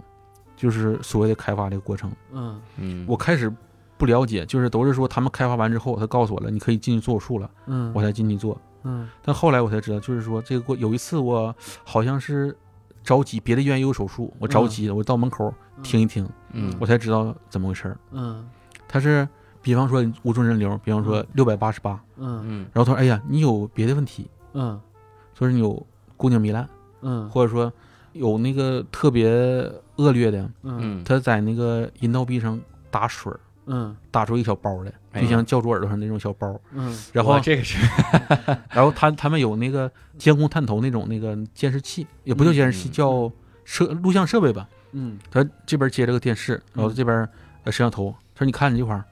D: 就是所谓的开发这个过程。
C: 嗯
A: 嗯
D: 我开始不了解，就是都是说他们开发完之后，他告诉我了，你可以进去做手术了，
C: 嗯
D: 我才进去做。
C: 嗯。
D: 但后来我才知道，就是说这个过有一次我好像是着急，别的医院也有手术，我着急了，我到门口听一听，
A: 嗯。
D: 我才知道怎么回事儿。
C: 嗯。
D: 他是比方说无中人流，比方说六百八十八，
C: 嗯
A: 嗯
D: 然后他说：“哎呀，你有别的问题，
C: 嗯
D: 说是你有宫颈糜烂，
C: 嗯
D: 或者说有那个特别恶劣的，
C: 嗯
A: 嗯。
D: 他在那个阴道壁上打水儿，
C: 嗯
D: 打出一小包来，就像教主耳朵上那种小包。
C: 嗯
D: 然后，
A: 这个是
D: 然后他他们有那个监控探头那种那个监视器，也不叫监视器，
A: 嗯
D: 叫摄录像设备吧。
C: 嗯
D: 他这边接了个电视，然后这边呃摄像头。他说：“你看你这块儿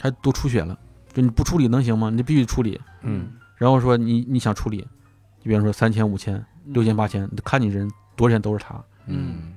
D: 还都出血了，就你不处理能行吗？你必须处理。
A: 嗯
D: 然后说你你想处理，你比方说三千、五千、六千、八千，看你人多少钱都是他。
A: 嗯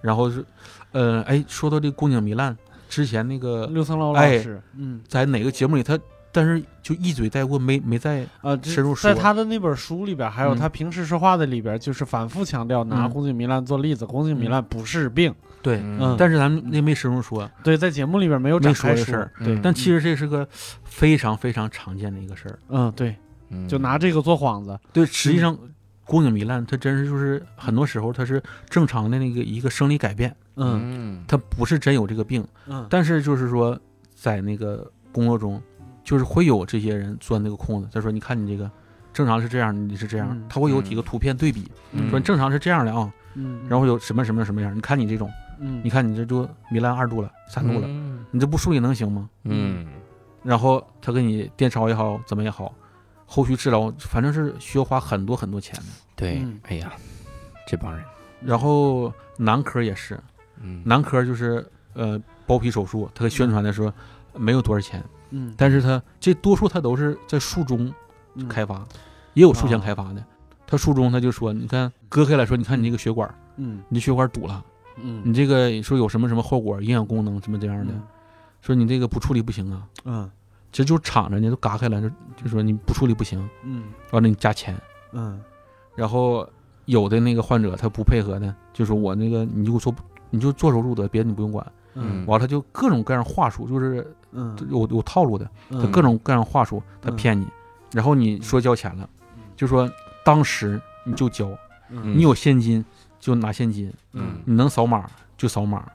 D: 然后是，呃，哎，说到这个宫颈糜烂，之前那个
C: 刘层楼老
D: 哎
C: 师，嗯。
D: 在哪个节目里他，但是就一嘴带过，没没在
C: 啊，
D: 深入说。
C: 在他的那本书里边，还有
D: 嗯。
C: 他平时说话的里边，就是反复强调拿
D: 嗯。
C: 宫颈糜烂做例子，宫颈糜烂不是病。
D: 对，
C: 嗯。
D: 但是咱们那没深入说。
C: 对，在节目里边没有展
D: 没说
C: 开
D: 这事儿。
C: 对，
A: 嗯
D: 但其实这是个非常非常常见的一个事儿。
C: 嗯对，
A: 嗯。
C: 就拿这个做幌子。
D: 对，实际上宫颈糜烂它真是就是很多时候它是正常的那个一个生理改变，
C: 嗯
A: 嗯
D: 它不是真有这个病。
C: 嗯
D: 但是就是说在那个工作中，就是会有这些人钻那个空子。他说：“你看你这个正常是这样，你是这样。
C: 嗯
D: 他会有几个图片对比，
A: 嗯
D: 说正常是这样的啊，
C: 嗯，
D: 然后有什么什么什么样。你看你这种，
C: 嗯
D: 你看你这就糜烂二度了，三度了，
A: 嗯
D: 你这不处理能行吗？
A: 嗯
D: 然后他给你电烧也好，怎么也好，后续治疗反正是需要花很多很多钱的。
A: 对
C: 嗯，
A: 哎呀，这帮人，
D: 然后男科也是，
A: 嗯。
D: 男科就是呃包皮手术，他宣传的说没有多少钱，
C: 嗯。
D: 但是他这多数他都是在术中
C: 嗯。
D: 开发，也有术前
C: 啊。
D: 开发的。他术中他就说，你看割开来说，你看你这个血管，
C: 嗯。
D: 你这血管堵了，
C: 嗯。
D: 你这个说有什么什么后果，营养功能什么这样的，说你这个不处理不行啊。
C: 嗯
D: 这就敞着呢，都嘎开了，就就说你不处理不行，
C: 嗯。
D: 完了你加钱。
C: 嗯。
D: 然后有的那个患者他不配合的，就说我那个你就说你就做手术得，别的你不用管。
C: 嗯。
D: 完了他就各种各样话术，就是
C: 嗯。
D: 有有套路的，他
C: 嗯
D: 各种各样话术，他
C: 嗯
D: 骗你。然后你说交钱了，就说当时你就交，
C: 嗯。
D: 你有现金就拿现金，
A: 嗯。
D: 你能扫码就扫码，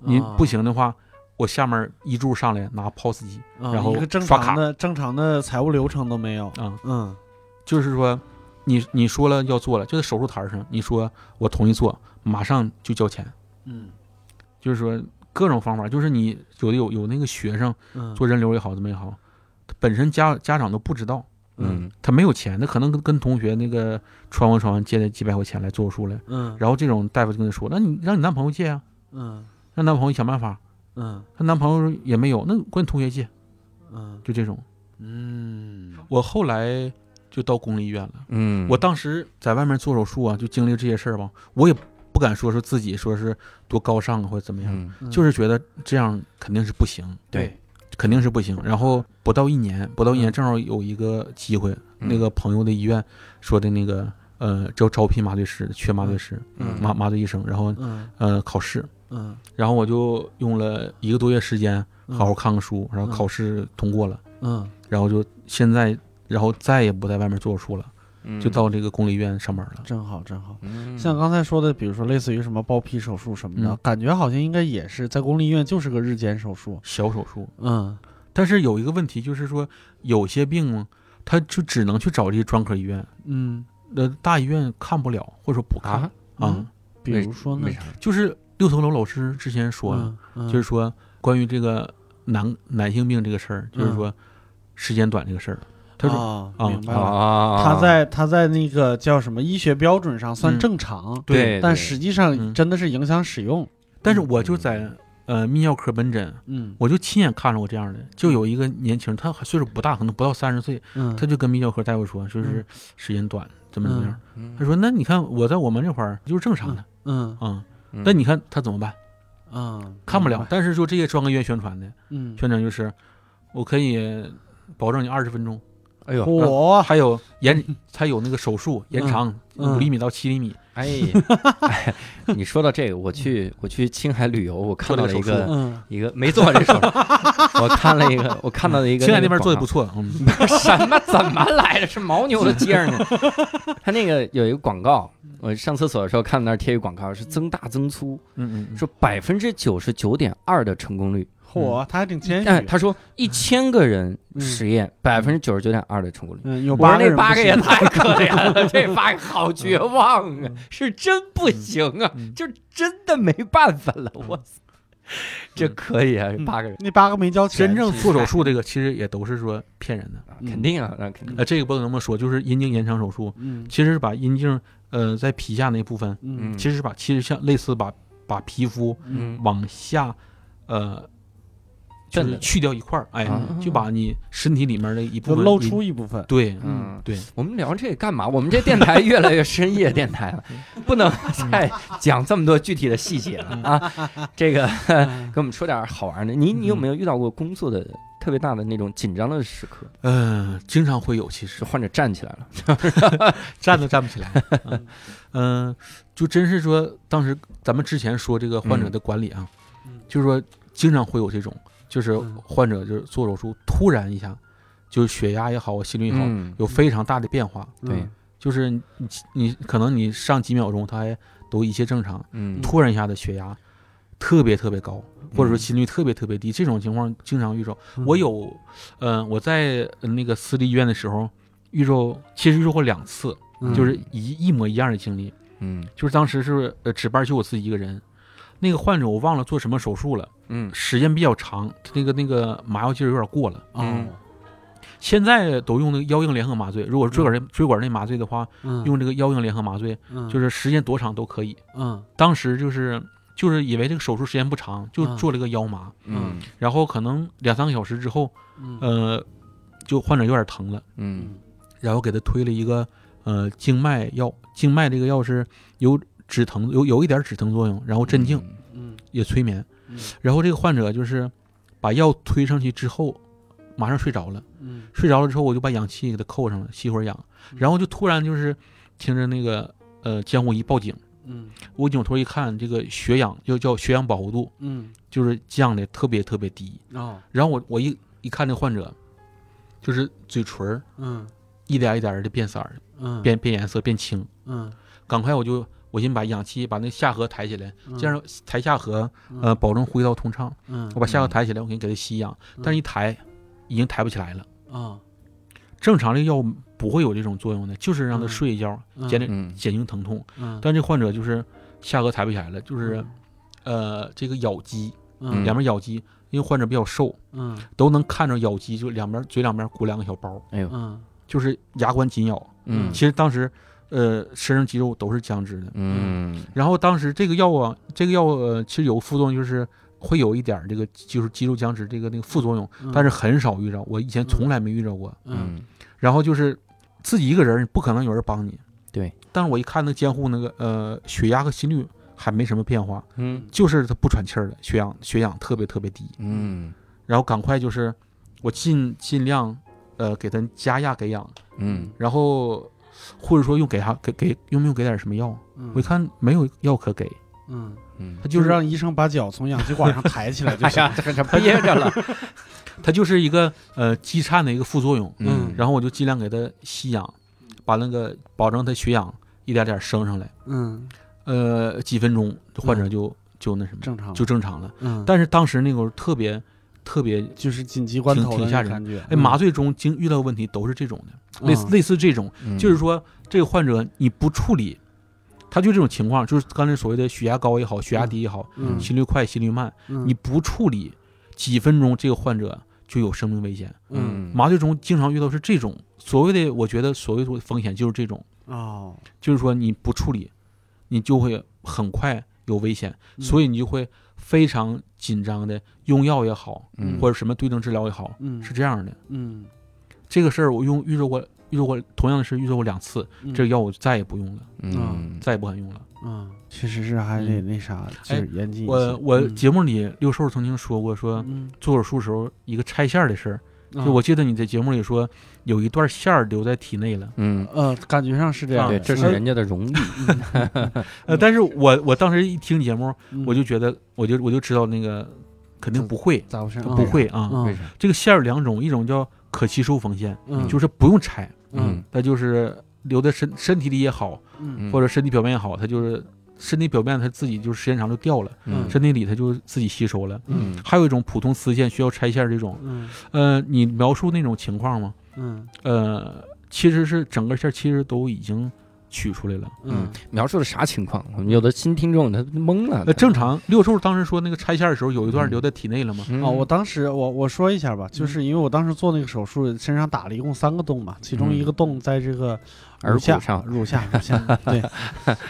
D: 你
C: 啊
D: 不行的话，我下面一柱上来拿 POS 机
C: 啊
D: 然后
C: 一个正
D: 刷卡
C: 常的正常的财务流程都没有。
D: 啊，
C: 嗯。
D: 就是说你你说了要做了，就在手术台上，你说我同意做，马上就交钱。
C: 嗯。
D: 就是说各种方法，就是你有的有有那个学生
C: 嗯。
D: 做人流也好，怎么也好，他本身家家长都不知道，
A: 嗯
D: 他没有钱，他可能跟跟同学那个传闻传闻借了几百块钱来做手术来，
C: 嗯。
D: 然后这种大夫就跟他说，那你让你男朋友借啊，
C: 嗯。
D: 让男朋友想办法，
C: 嗯。
D: 他男朋友也没有，那管你同学借，
C: 嗯。
D: 就这种。
C: 嗯。
D: 我后来就到公立医院了，
A: 嗯，
D: 我当时在外面做手术啊，就经历这些事儿吧，我也不敢说是自己说是多高尚啊或者怎么样，就是觉得这样肯定是不行，
A: 对，
D: 肯定是不行。然后不到一年，不到一年，
C: 嗯。
D: 正好有一个机会，
A: 嗯
D: 那个朋友的医院说的那个呃招招聘麻醉师，缺麻醉师，
A: 嗯。
D: 麻麻醉医生，然后
C: 嗯。
D: 呃考试，
C: 嗯。
D: 然后我就用了一个多月时间
C: 嗯
D: 好好看看书，然后
C: 嗯
D: 考试通过了，
C: 嗯。
D: 然后就现在，然后再也不在外面做手术了，
A: 嗯。
D: 就到这个公立医院上班了。
C: 真好真好。
A: 嗯。
C: 像刚才说的，比如说类似于什么包皮手术什么的，
D: 嗯。
C: 感觉好像应该也是在公立医院就是个日间手术。
D: 小手术，
C: 嗯。
D: 但是有一个问题就是说，有些病他就只能去找这些专科医院，
C: 嗯。
D: 那，大医院看不了，或者说不看。
A: 啊，
D: 啊。
C: 比如说呢？
D: 就是六层楼老师之前说了，
C: 嗯，
D: 就是说关于这个男男性病这个事儿，就是说时间短这个事儿，他说
C: 啊，
D: 啊
C: 明白了。
A: 啊，
C: 他在他在那个叫什么医学标准上算
D: 嗯
C: 正常，
A: 对，
C: 但实际上
D: 嗯。
C: 真的是影响使用。
D: 但是我就在呃泌尿科门诊，
C: 嗯。
D: 我就亲眼看着过这样的，就有一个年轻人，他岁数不大，可能不到三十岁，
C: 嗯，
D: 他就跟泌尿科大夫说，就是时间短，怎么怎么样。
A: 嗯
D: 他说：“那你看我在我们这块儿就是正常的。
C: 嗯
D: 啊，
A: 嗯
D: 那你看他怎么办？
C: 嗯
D: 看不了。但是说这些专科医院宣传的，
C: 嗯，
D: 宣传就是我可以保证你二十分钟，
A: 哎呦，
C: 我
D: 还有延，还有那个手术延长
C: 嗯。
D: 五厘米到七厘米，
A: 哎，哎，你说到这个，我去我去青海旅游，我看到了一
D: 个
A: 一个没做这手术，我看了一个，我看到了一个
D: 青海那边做的
A: 不
D: 不错，嗯，
A: 什么？怎么来的？是牦牛的接儿呢？他那个有一个广告，我上厕所的时候看到那儿贴一广告，是增大增粗，
D: 嗯嗯
A: 说百分之九十九点二的成功率。
C: 嚯，他还挺谦
A: 但
C: 虚。
A: 他说一千个人
C: 嗯
A: 实验，百分之九十九点二的成功率。
C: 嗯，有
A: 我说
C: 八个人
A: 那八个也太 可怜了，这八个好绝望啊，是真不行啊，
D: 嗯
A: 就真的没办法了，我操，这可以啊，这八个人
C: 那八个没交钱，
D: 真正做手术这个其实也都是说骗人的。
A: 啊肯定啊，那肯定。
D: 呃，这个不能这么说，就是阴茎延长手术，
C: 嗯
D: 其实是把阴茎呃在皮下那部分，
C: 嗯
D: 其实是把其实像类似把把皮肤
A: 嗯
D: 往下，呃，就是去掉一块儿，哎
A: 啊，
D: 就把你身体里面的一部分露
C: 出一部分。
D: 对
A: 嗯，
D: 对，
A: 我们聊这个干嘛？我们这电台越来越深夜电台了，不能再讲这么多具体的细节了啊！这个 给我们说点好玩的。你你有没有遇到过工作的特别大的那种紧张的时刻？
D: 嗯，经常会有，其实。
A: 患者站起来了，
D: 站都站不起来，嗯、呃就真是说，当时咱们之前说这个患者的管理啊，
C: 嗯。
D: 就是说经常会有这种，就是
C: 嗯。
D: 患者就是做手术突然一下，就是血压也好，心率也好，
A: 嗯，
D: 有非常大的变化，
C: 嗯。
A: 对，
D: 就是你你可能你上几秒钟他还都一切正常，
A: 嗯，
D: 突然一下的血压特别特别高，或者说心率特别特别低，这种情况经常遇着。
C: 嗯。
D: 我有，呃，我在呃那个私立医院的时候遇着，其实遇着过两次，
C: 嗯。
D: 就是一一模一样的经历。
A: 嗯。
D: 就是当时是呃值班就我自己一个人，那个患者我忘了做什么手术了，
A: 嗯。
D: 时间比较长，那个那个麻药劲儿有点过了。
C: 嗯。
D: 现在都用那个腰硬联合麻醉，如果椎管内椎管内麻醉的话，
C: 嗯。
D: 用这个腰硬联合麻醉，
C: 嗯。
D: 就是时间多长都可以。
C: 嗯。
D: 当时就是就是以为这个手术时间不长，就
C: 嗯。
D: 做了个腰麻，
A: 嗯。
D: 然后可能两三个小时之后，
C: 嗯。
D: 呃，就患者有点疼了，
A: 嗯。
D: 然后给他推了一个呃静脉药，静脉这个药是有止疼，有有一点止疼作用，然后镇静，
C: 嗯。
D: 也催眠
C: 嗯，
D: 然后这个患者就是把药推上去之后，马上睡着了，
C: 嗯。
D: 睡着了之后我就把氧气给他扣上了，吸会儿氧，然后就突然就是听着那个呃监护仪报警。
C: 嗯。
D: 我扭头一看，这个血氧就叫血氧饱和度，
C: 嗯。
D: 就是降的特别特别低。
C: 哦。
D: 然后我我一一看这患者，就是嘴唇儿
C: 嗯。
D: 一点一点的变色儿，
C: 嗯。
D: 变变颜色，变青。
C: 嗯。
D: 赶快我就我先把氧气把那下颌抬起来，
C: 嗯。
D: 这样抬下颌，
C: 嗯。
D: 呃，保证呼吸道通畅。
C: 嗯。
D: 我把下颌抬起来，我给你给他吸氧，但是一抬已经抬不起来了。
C: 啊
D: 正常这个药不会有这种作用的，就是让他睡一觉，
C: 嗯。
D: 减点
A: 嗯。
D: 减轻疼痛。
C: 嗯。
D: 但这患者就是下颌抬不起来了，就是呃这个咬肌
C: 嗯。
D: 两边咬肌，因为患者比较瘦，
C: 嗯。
D: 都能看着咬肌，就两边嘴两边鼓两个小包，
A: 哎呦，
C: 嗯。
D: 就是牙关紧咬。
A: 嗯。
D: 其实当时呃身上肌肉都是僵直的。
A: 嗯。
D: 然后当时这个药啊，这个药呃其实有副作用，就是会有一点这个就是肌肉僵直这个那个副作用，但是很少遇着，我以前从来没遇着过。
C: 嗯。
A: 嗯
D: 然后就是自己一个人，不可能有人帮你。
A: 对。
D: 但是我一看那监护那个呃血压和心率还没什么变化，
A: 嗯
D: 就是他不喘气儿了，血氧血氧特别特别低。
A: 嗯
D: 然后赶快就是我尽尽量呃给他加压给氧，
A: 嗯
D: 然后或者说用给他给给用不用给点什么药？我一看没有药可给，
C: 嗯
A: 嗯。
D: 他，
C: 就是让医生把脚从氧气管上抬起来就行。
A: 哎呀，这这憋着了，
D: 它就是一个呃积颤的一个副作用。
A: 嗯。
D: 然后我就尽量给他吸氧，把那个保证他血氧一点点升上来。
C: 嗯，
D: 呃，几分钟患者就就那什么
C: 正常
D: 就正常了。
C: 嗯，
D: 但是当时那会儿特别特别
C: 就是紧急关头的
D: 挺挺吓人。
C: 那感觉。
D: 哎，麻醉中经遇到问题都是这种的，类似
C: 嗯。
D: 类似这种，
A: 嗯。
D: 就是说这个患者你不处理，他就这种情况，就是刚才所谓的血压高也好，血压低也好，
C: 嗯。
D: 心率快、心率慢，
C: 嗯。
D: 你不处理，几分钟这个患者就有生命危险。
C: 嗯。
D: 麻醉中经常遇到是这种所谓的，我觉得所谓的风险就是这种，
C: 哦，
D: 就是说你不处理，你就会很快有危险，
C: 嗯。
D: 所以你就会非常紧张的用药也好，
A: 嗯。
D: 或者什么对症治疗也好，
C: 嗯。
D: 是这样的。
C: 嗯。
D: 这个事儿我用遇到过，遇到过同样的事遇到过两次，
C: 嗯
D: 这个药我再也不用了，
A: 嗯
D: 再也不敢用了。
C: 嗯，确实是还得那啥，就是严谨。
D: 我我
C: 嗯
D: 节目里六兽曾经说过，说
C: 嗯，
D: 做手术时候一个拆线儿的事儿，
C: 就
D: 就我记得你在节目里说有一段线儿留在体内了，
A: 嗯，
C: 呃，感觉上是这样
A: 对，这是人家的荣誉。
D: 呃，但是我我当时一听节目，
C: 嗯
D: 我就觉得，我就我就知道那个肯定不会，
C: 咋回事？
D: 不会啊。这个线儿两种，一种叫可吸收缝线，
C: 嗯，
D: 就是不用拆，
C: 嗯。
D: 它就是留在身身体里也好，
C: 嗯。
D: 或者身体表面也好，它就是身体表面它自己就是时间长就掉了，
A: 嗯。
D: 身体里它就自己吸收了。
A: 嗯。
D: 还有一种普通丝线需要拆线这种，
C: 嗯。
D: 呃，你描述那种情况吗？
C: 嗯。
D: 呃，其实是整个线其实都已经取出来了。
A: 嗯，描述的啥情况？我们有的新听众他懵了。
D: 那，正常六柱当时说那个拆线的时候有一段
A: 嗯。
D: 留在体内了吗？
A: 嗯。
C: 哦，我当时我我说一下吧，就是因为我当时做那个手术，身上打了一共三个洞嘛，其中一个洞在这个
A: 耳
C: 乳下
A: 骨上。
C: 乳下乳下 对，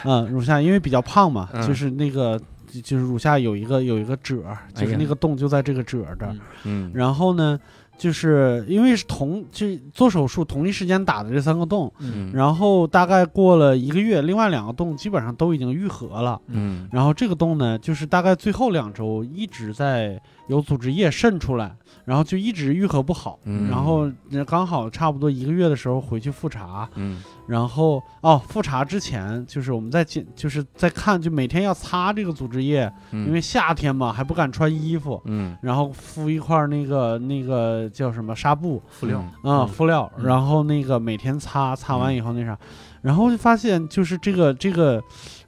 C: 嗯，乳下因为比较胖嘛，
A: 嗯。
C: 就是那个就就是乳下有一个有一个褶，就是那个洞就在这个褶这儿。
D: 嗯，
A: 嗯。
C: 然后呢。就是因为是同就做手术同一时间打的这三个洞，
A: 嗯
C: 然后大概过了一个月，另外两个洞基本上都已经愈合了。
A: 嗯
C: 然后这个洞呢，就是大概最后两周一直在有组织液渗出来，然后就一直愈合不好。
A: 嗯
C: 然后呃刚好差不多一个月的时候回去复查，
A: 嗯
C: 然后哦复查之前就是我们在检就是在看，就每天要擦这个组织液，
A: 嗯，
C: 因为夏天嘛还不敢穿衣服，
A: 嗯
C: 然后敷一块那个那个叫什么纱布
D: 敷料，
C: 啊
D: 嗯
C: 敷料，
D: 嗯
C: 然后那个每天擦，擦完以后那啥，然后就发现就是这个这个，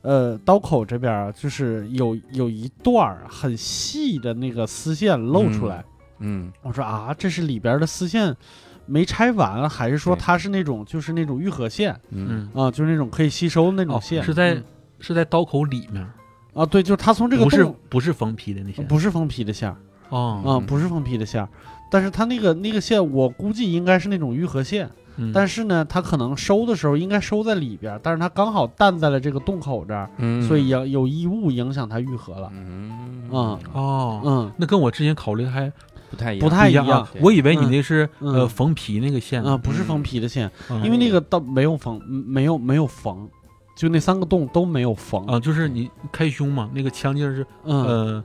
C: 呃，刀口这边儿就是有有一段儿很细的那个丝线露出来。
A: 嗯
C: 我说啊，这是里边儿的丝线没拆完，还是说它是那种就是那种愈合线
A: 嗯
D: 嗯，
C: 啊，就是那种可以吸收的那种
D: 哦，
C: 线？
D: 是在
C: 嗯
D: 是在刀口里面，
C: 啊，对，就是它从这个
D: 不是不是封皮的那些
C: 不是封皮的线儿
D: 哦，
C: 啊，不是封皮的线儿。但是它那个那个线，我估计应该是那种愈合线，
D: 嗯。
C: 但是呢，它可能收的时候应该收在里边儿，但是它刚好淡在了这个洞口这儿，
A: 嗯，
C: 所以有有异物影响它愈合了。
A: 嗯。
C: 嗯。
D: 哦，
C: 嗯。
D: 那跟我之前考虑的还
A: 不太一样，
C: 不太一样。
D: 啊
A: 对！
D: 我以为你那是
C: 嗯。
D: 呃缝皮那个线。
C: 啊，不是缝皮的线，
D: 嗯。
C: 因为那个倒没有缝，嗯没有没有缝，就那三个洞都没有缝。
D: 啊，就是你开胸嘛，那个腔镜是
C: 嗯，
D: 呃。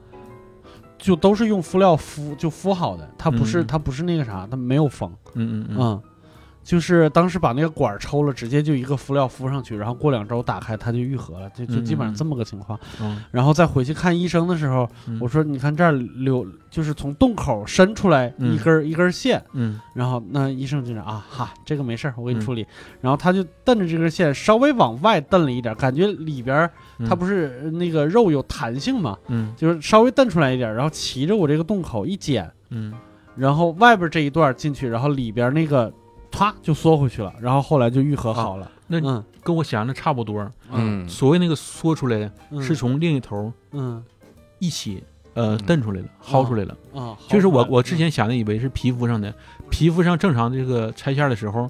C: 就都是用敷料敷就敷好的，它不是
D: 嗯。
C: 它不是那个啥，它没有缝。
D: 嗯嗯嗯。
C: 嗯，就是当时把那个管儿抽了，直接就一个敷料敷上去，然后过两周打开它就愈合了，就就基本上这么个情况。
D: 嗯。
C: 然后再回去看医生的时候，
D: 嗯。
C: 我说你看这儿流，就是从洞口伸出来
D: 嗯
C: 一根儿、一根儿线，
D: 嗯。
C: 然后那医生就说啊哈，这个没事儿，我给你
D: 嗯。
C: 处理。然后他就瞪着这根线稍微往外瞪了一点儿，感觉里边它不是呃那个肉有弹性嘛，
D: 嗯。
C: 就是稍微瞪出来一点儿，然后骑着我这个洞口一剪，
D: 嗯。
C: 然后外边这一段进去，然后里边那个唰就缩回去了，然后后来就愈合好了。
D: 那
C: 嗯
D: 跟我想的差不多。
A: 嗯
D: 所谓那个缩出来
C: 的
D: 是从另一头
C: 嗯
D: 一起呃
A: 嗯
D: 蹬出来了，薅出来了。
C: 啊，
D: 就是我我之前想的以为是皮肤上的，皮肤上正常这个拆线的时候，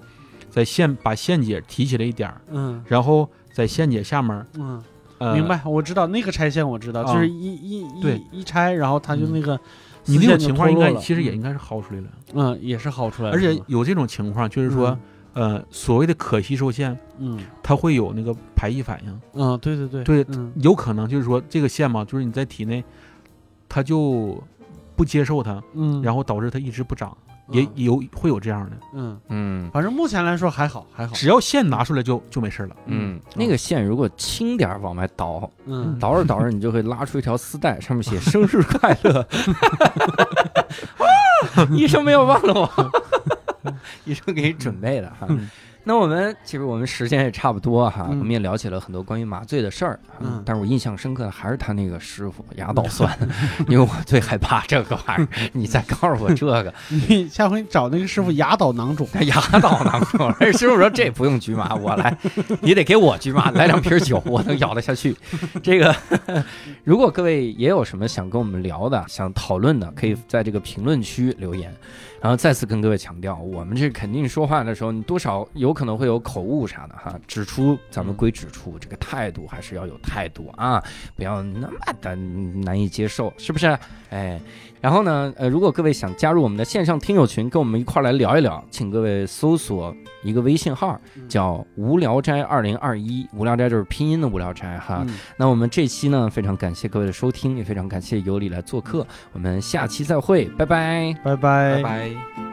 D: 在线把线节提起来一点儿，
C: 嗯
D: 然后在线节下面
C: 嗯，
D: 呃
C: 明。白，我知道那个拆线我知道，
D: 啊
C: 就是一一
D: 对
C: 一一拆，然后它就
D: 嗯
C: 那个
D: 你那种情况应该其实也应该是薅出来了，
C: 嗯也是薅出来了，
D: 而且有这种情况，就是说，呃，所谓的可吸收线，
C: 嗯。
D: 它会有那个排异反应，
C: 嗯对对对
D: 对
C: 嗯。
D: 有可能就是说这个线嘛，就是你在体内，它就不接受它，
C: 嗯，
D: 然后导致它一直不长，也
C: 嗯。
D: 有会有这样的。
C: 嗯，
A: 嗯。
C: 反正目前来说还好还好，
D: 只要线拿出来就就没事了。
A: 嗯，那个线如果轻点儿往外倒，
C: 嗯。
A: 倒着倒着，你就会拉出一条丝带，上面写“生日快乐”。啊，医生没有忘了我，医生给你准备的哈。
D: 嗯
A: 那我们其实我们时间也差不多哈，
C: 嗯
A: 我们也聊起了很多关于麻醉的事儿啊。
C: 嗯
A: 但是我印象深刻的还是他那个师傅牙捣蒜，因为我最害怕这个玩意儿。你再告诉我这个
C: 你下回找那个师傅牙倒囊肿，
A: 牙捣囊肿，那师傅说这不用局麻，我来，你得给我局麻，来两瓶酒，我能咬得下去。这个如果各位也有什么想跟我们聊的、想讨论的，可以在这个评论区留言。然后再次跟各位强调，我们这肯定说话的时候，你多少有可能会有口误啥的哈。指出咱们归指出，这个态度还是要有态度啊，不要那么的难以接受，是不是？哎，然后呢，呃，如果各位想加入我们的线上听友群，跟我们一块儿来聊一聊，请各位搜索一个微信号，叫“无聊斋二零二一”，无聊斋就是拼音的无聊斋哈。
C: 嗯
A: 那我们这期呢，非常感谢各位的收听，也非常感谢尤里来做客，我们下期再会，拜拜。
C: 拜拜
D: 拜拜。